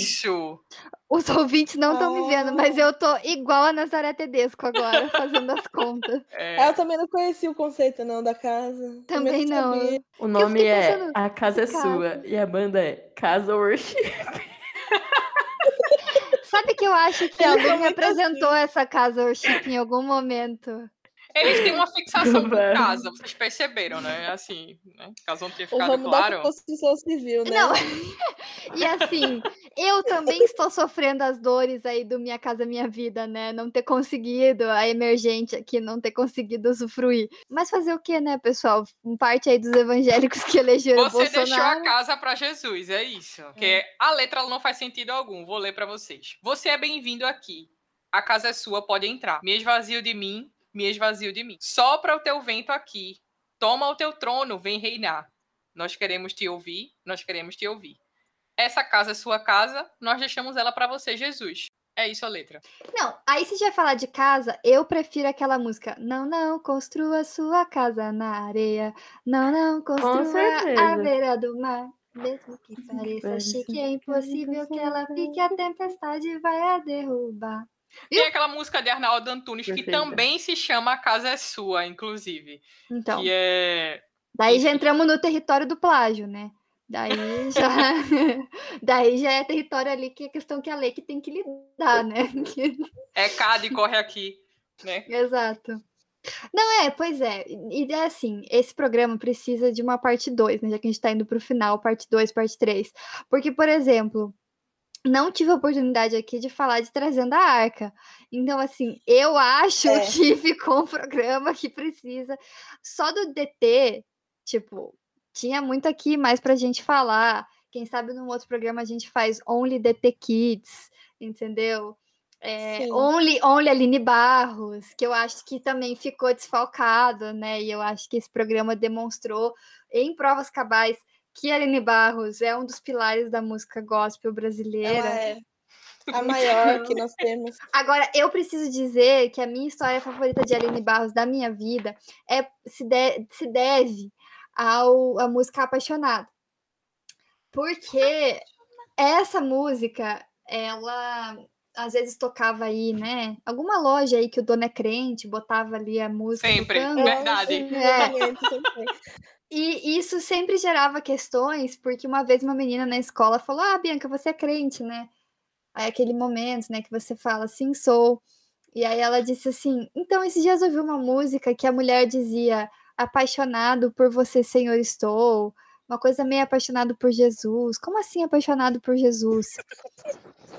Os ouvintes não estão me vendo, mas Oh. eu tô igual a Nazaré Tedesco agora, [laughs] fazendo as contas. É. Eu também não conhecia o conceito não da casa. Também não. sabia. O nome é pensando, A Casa é que Sua casa? e a banda é Casa Worship. [laughs] Sabe que eu acho que a Eles são Lu me apresentou essa casa worship em algum momento. Eles têm uma fixação com Velho. casa, vocês perceberam, né? Assim, né? Caso não tenha O ficado ramo claro. da construção civil, né? Não. [laughs] E assim, eu também estou sofrendo as dores aí do Minha Casa Minha Vida, né? Não ter conseguido, a emergente aqui, não ter conseguido usufruir. Mas fazer o que, né, pessoal? Um parte aí dos evangélicos que elegeram Você deixou a Bolsonaro. casa pra Jesus, é isso. Porque a letra ela não faz sentido algum. Vou ler pra vocês. Você é bem-vindo aqui. A casa é sua, pode entrar. Me esvazio de mim, me esvazio de mim. Sopra o teu vento aqui. Toma o teu trono, vem reinar. Nós queremos te ouvir, nós queremos te ouvir. Essa casa é sua casa, nós deixamos ela pra você, Jesus. É isso a letra. Não, aí se já falar de casa, eu prefiro aquela música. Não, não, construa sua casa na areia. Não, não, construa a beira do mar. Mesmo que pareça chique, é impossível que ela fique, a tempestade vai a derrubar. Tem aquela música de Arnaldo Antunes que Perfeita. também se chama A Casa é Sua, inclusive. Então, Que é. daí já entramos no território do plágio, né? Daí já, [laughs] daí já é território ali que é questão que a lei que tem que lidar, né? É Cade, corre aqui. Né? [laughs] Exato. Não, é, pois é. E é assim, esse programa precisa de uma parte 2, né? Já que a gente tá indo pro final, parte 2, parte 3. Porque, por exemplo, não tive a oportunidade aqui de falar de Trazendo a Arca. Então, assim, eu acho É. que [laughs] ficou um programa que precisa. Só do DT, tipo, tinha muito aqui mais pra gente falar. Quem sabe num outro programa a gente faz Only DT Kids, entendeu? É. Only, Only Aline Barros, que eu acho que também ficou desfalcado, né? E eu acho que esse programa demonstrou em provas cabais que a Aline Barros é um dos pilares da música gospel brasileira. Ela é [laughs] a maior que nós temos. Agora, eu preciso dizer que a minha história favorita de Aline Barros da minha vida é se, de- se deve ao, à música Apaixonado. Porque essa música, ela às vezes tocava aí, né? Alguma loja aí que o dono é crente, botava ali a música. Sempre, tocando. verdade. É. E isso sempre gerava questões, porque uma vez uma menina na escola falou: Ah, Bianca, você é crente, né? Aí aquele momento, né, que você fala, sim, sou. E aí ela disse assim: Então, esses dias eu ouvi uma música que a mulher dizia: Apaixonado por você, Senhor, estou. Uma coisa meio apaixonado por Jesus. Como assim apaixonado por Jesus?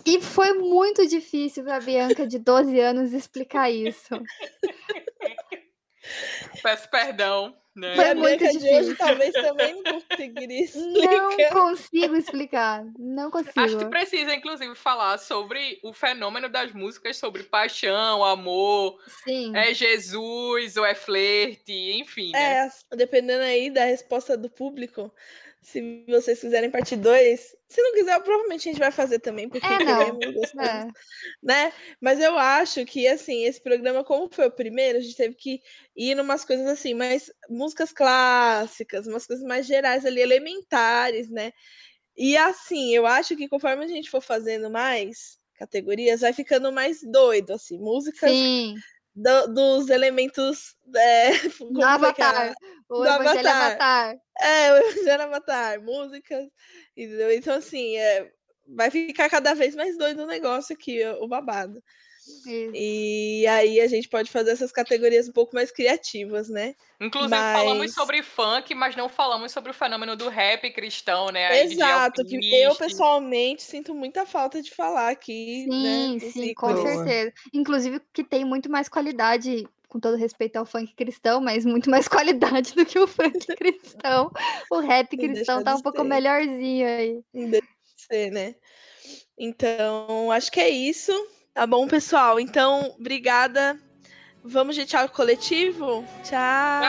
E foi muito difícil para Bianca, de 12 anos, explicar isso. Peço perdão. Né? Foi a muito de hoje difícil. talvez também não conseguiria [laughs] Não explicar. consigo explicar. Não Acho que consigo. precisa, inclusive, falar sobre o fenômeno das músicas sobre paixão, amor, Sim. é Jesus ou é flerte, enfim, né? É, dependendo aí da resposta do público, se vocês quiserem parte 2, se não quiser, provavelmente a gente vai fazer também, porque É, queremos, É. né? Mas eu acho que, assim, esse programa, como foi o primeiro, a gente teve que ir numas coisas assim, mais músicas clássicas, umas coisas mais gerais ali, elementares, né? E assim, eu acho que conforme a gente for fazendo mais categorias, vai ficando mais doido, assim, músicas Sim. Do- dos elementos. É, [laughs] Do que Avatar. O Do Evangelho Avatar. Avatar. É, o Evangelho Avatar, músicas. entendeu? Então, assim, é, vai ficar cada vez mais doido o negócio aqui, o babado. Isso. E aí a gente pode fazer essas categorias um pouco mais criativas, né? Inclusive, falamos Mas- sobre funk, mas não falamos sobre o fenômeno do rap cristão, né? Exato, que eu pessoalmente sinto muita falta de falar aqui, Sim, né? sim, com. Boa. certeza. Inclusive que tem muito mais qualidade, com todo respeito ao funk cristão, mas muito mais [laughs] qualidade do que o funk [laughs] cristão. O rap cristão tá um pouco ser. melhorzinho aí. Não deixa de ser, né? Então, acho que é isso. Tá bom, pessoal? Então, obrigada. Vamos de tchau coletivo? Tchau!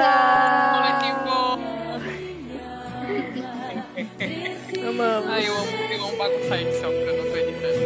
Tchau! Coletivo! Amamos. Ai, eu amo, eu amo bagunçar a edição, porque eu não tô editando.